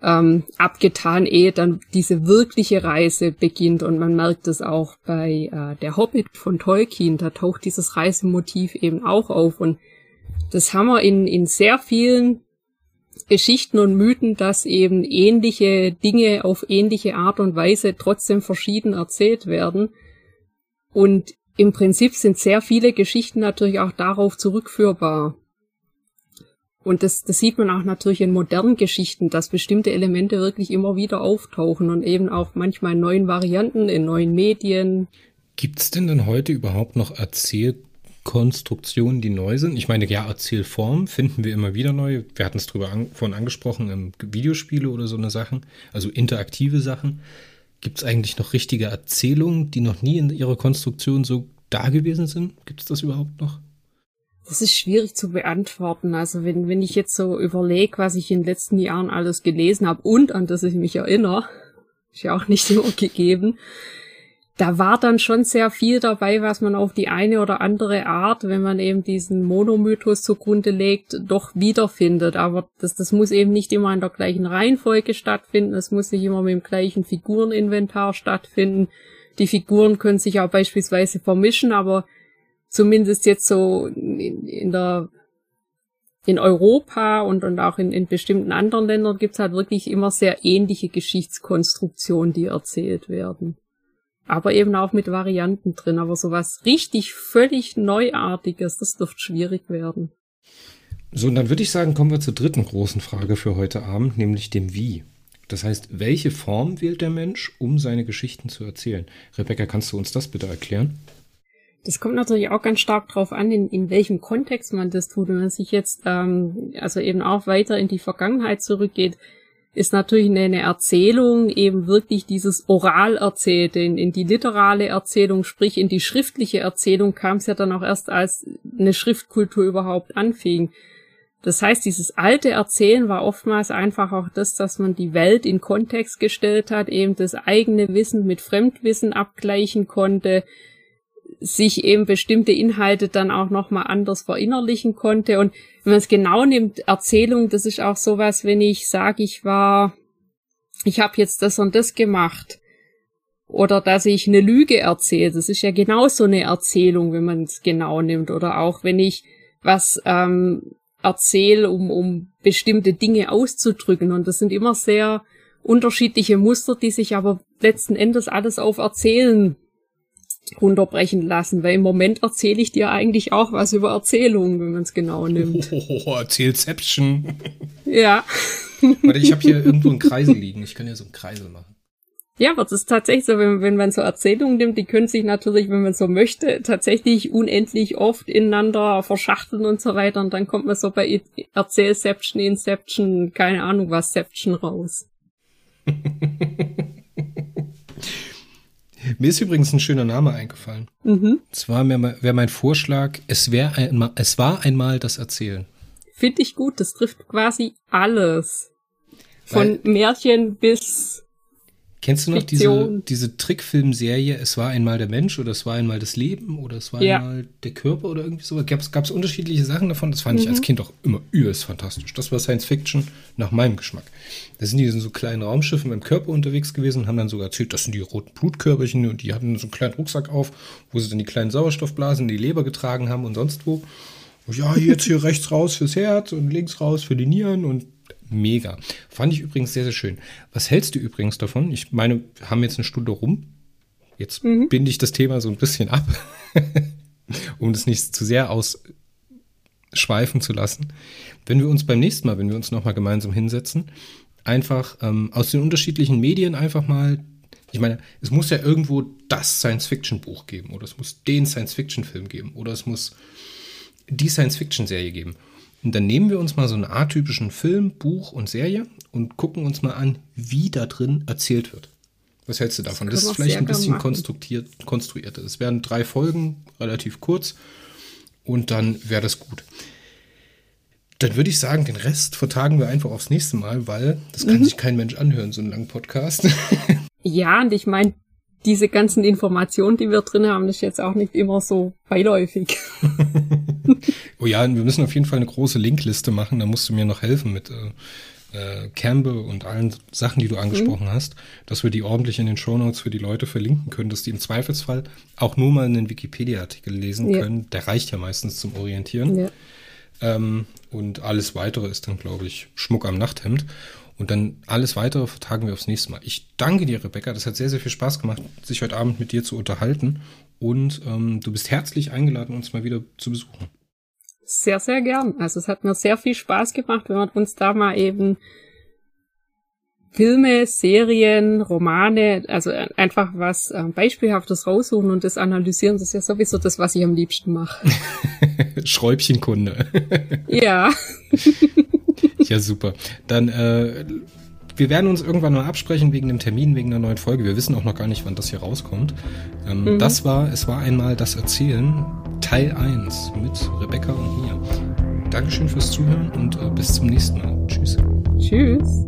ähm, abgetan, ehe dann diese wirkliche Reise beginnt. Und man merkt es auch bei äh, der Hobbit von Tolkien, da taucht dieses Reisemotiv eben auch auf. Und das haben wir in, in sehr vielen Geschichten und Mythen, dass eben ähnliche Dinge auf ähnliche Art und Weise trotzdem verschieden erzählt werden. Und im Prinzip sind sehr viele Geschichten natürlich auch darauf zurückführbar. Und das, das sieht man auch natürlich in modernen Geschichten, dass bestimmte Elemente wirklich immer wieder auftauchen und eben auch manchmal in neuen Varianten, in neuen Medien. Gibt's denn denn heute überhaupt noch Erzählkonstruktionen, die neu sind? Ich meine, ja, Erzählformen finden wir immer wieder neu. Wir hatten es drüber an, vorhin angesprochen, im Videospiele oder so eine Sachen, also interaktive Sachen. Gibt es eigentlich noch richtige Erzählungen, die noch nie in ihrer Konstruktion so da gewesen sind? Gibt es das überhaupt noch? Das ist schwierig zu beantworten. Also wenn, wenn ich jetzt so überlege, was ich in den letzten Jahren alles gelesen habe und an das ich mich erinnere, ist ja auch nicht <laughs> immer gegeben, da war dann schon sehr viel dabei, was man auf die eine oder andere Art, wenn man eben diesen Monomythos zugrunde legt, doch wiederfindet. Aber das, das muss eben nicht immer in der gleichen Reihenfolge stattfinden. Es muss nicht immer mit dem gleichen Figureninventar stattfinden. Die Figuren können sich auch beispielsweise vermischen, aber zumindest jetzt so in, in der in Europa und, und auch in, in bestimmten anderen Ländern gibt's halt wirklich immer sehr ähnliche Geschichtskonstruktionen, die erzählt werden. Aber eben auch mit Varianten drin. Aber sowas richtig völlig Neuartiges, das dürfte schwierig werden. So, und dann würde ich sagen, kommen wir zur dritten großen Frage für heute Abend, nämlich dem Wie. Das heißt, welche Form wählt der Mensch, um seine Geschichten zu erzählen? Rebecca, kannst du uns das bitte erklären? Das kommt natürlich auch ganz stark drauf an, in, in welchem Kontext man das tut. Wenn man sich jetzt ähm, also eben auch weiter in die Vergangenheit zurückgeht, ist natürlich eine, Erzählung eben wirklich dieses oral erzählte, in, in die literale Erzählung, sprich in die schriftliche Erzählung kam es ja dann auch erst, als eine Schriftkultur überhaupt anfing. Das heißt, dieses alte Erzählen war oftmals einfach auch das, dass man die Welt in Kontext gestellt hat, eben das eigene Wissen mit Fremdwissen abgleichen konnte, sich eben bestimmte Inhalte dann auch nochmal anders verinnerlichen konnte. Und wenn man es genau nimmt, Erzählung, das ist auch sowas, wenn ich sage, ich war, ich habe jetzt das und das gemacht. Oder dass ich eine Lüge erzähle, das ist ja genauso eine Erzählung, wenn man es genau nimmt. Oder auch wenn ich was ähm, erzähle, um, um bestimmte Dinge auszudrücken. Und das sind immer sehr unterschiedliche Muster, die sich aber letzten Endes alles auf Erzählen runterbrechen lassen, weil im Moment erzähle ich dir eigentlich auch was über Erzählungen, wenn man es genau nimmt. <laughs> Oh, Erzählception. Ja. Warte, ich habe hier irgendwo einen Kreisel liegen. Ich kann ja so einen Kreisel machen. Ja, aber es ist tatsächlich so, wenn, wenn man so Erzählungen nimmt, die können sich natürlich, wenn man so möchte, tatsächlich unendlich oft ineinander verschachteln und so weiter. Und dann kommt man so bei Erzählception, Inception, keine Ahnung was, Seption raus. <laughs> Mir ist übrigens ein schöner Name eingefallen. Mhm. Zwar wäre mein Vorschlag, es, wär ein, es war einmal das Erzählen. Finde ich gut, das trifft quasi alles. Von Weil, Märchen bis Kennst du noch diese, diese Trickfilmserie Es war einmal der Mensch oder Es war einmal das Leben oder Es war ja. einmal der Körper oder irgendwie so? Gab es unterschiedliche Sachen davon? Das fand mhm. ich als mhm. Kind auch immer übelst fantastisch. Das war Science Fiction nach meinem Geschmack. Da sind die in so kleinen Raumschiffen mit dem Körper unterwegs gewesen und haben dann sogar erzählt, das sind die roten Blutkörperchen und die hatten so einen kleinen Rucksack auf, wo sie dann die kleinen Sauerstoffblasen in die Leber getragen haben und sonst wo. ja, jetzt hier rechts raus fürs Herz und links raus für die Nieren und mega. Fand ich übrigens sehr, sehr schön. Was hältst du übrigens davon? Ich meine, wir haben jetzt eine Stunde rum. Jetzt mhm. binde ich das Thema so ein bisschen ab, <laughs> um das nicht zu sehr ausschweifen zu lassen. Wenn wir uns beim nächsten Mal, wenn wir uns nochmal gemeinsam hinsetzen, einfach ähm, aus den unterschiedlichen Medien einfach mal ich meine, es muss ja irgendwo das Science-Fiction-Buch geben oder es muss den Science-Fiction-Film geben oder es muss die Science-Fiction-Serie geben. Und dann nehmen wir uns mal so einen atypischen Film, Buch und Serie und gucken uns mal an, wie da drin erzählt wird. Was hältst du davon? Das, das ist vielleicht ein bisschen konstruiert, konstruiert. Es werden drei Folgen, relativ kurz, und dann wäre das gut. Dann würde ich sagen, den Rest vertagen wir einfach aufs nächste Mal, weil das kann mhm. sich kein Mensch anhören, so einen langen Podcast. <laughs> ja, und ich meine, diese ganzen Informationen, die wir drin haben, ist jetzt auch nicht immer so beiläufig. <laughs> oh ja, wir müssen auf jeden Fall eine große Linkliste machen. Da musst du mir noch helfen mit äh, äh, Cambe und allen Sachen, die du angesprochen mhm. hast, dass wir die ordentlich in den Shownotes für die Leute verlinken können, dass die im Zweifelsfall auch nur mal einen Wikipedia-Artikel lesen ja. können. Der reicht ja meistens zum Orientieren. Ja. Ähm, und alles weitere ist dann, glaube ich, Schmuck am Nachthemd. Und dann alles weitere vertagen wir aufs nächste Mal. Ich danke dir, Rebecca. Das hat sehr, sehr viel Spaß gemacht, sich heute Abend mit dir zu unterhalten. Und ähm, du bist herzlich eingeladen, uns mal wieder zu besuchen. Sehr, sehr gern. Also es hat mir sehr viel Spaß gemacht, wenn wir uns da mal eben Filme, Serien, Romane, also einfach was äh, Beispielhaftes raussuchen und das analysieren. Das ist ja sowieso das, was ich am liebsten mache. <laughs> Schräubchenkunde. ja. <laughs> ja, super. Dann, äh, wir werden uns irgendwann mal absprechen wegen dem Termin, wegen einer neuen Folge. Wir wissen auch noch gar nicht, wann das hier rauskommt. Ähm, mhm. Das war, es war einmal das Erzählen, Teil 1 mit Rebecca und mir. Dankeschön fürs Zuhören und äh, bis zum nächsten Mal. Tschüss. Tschüss.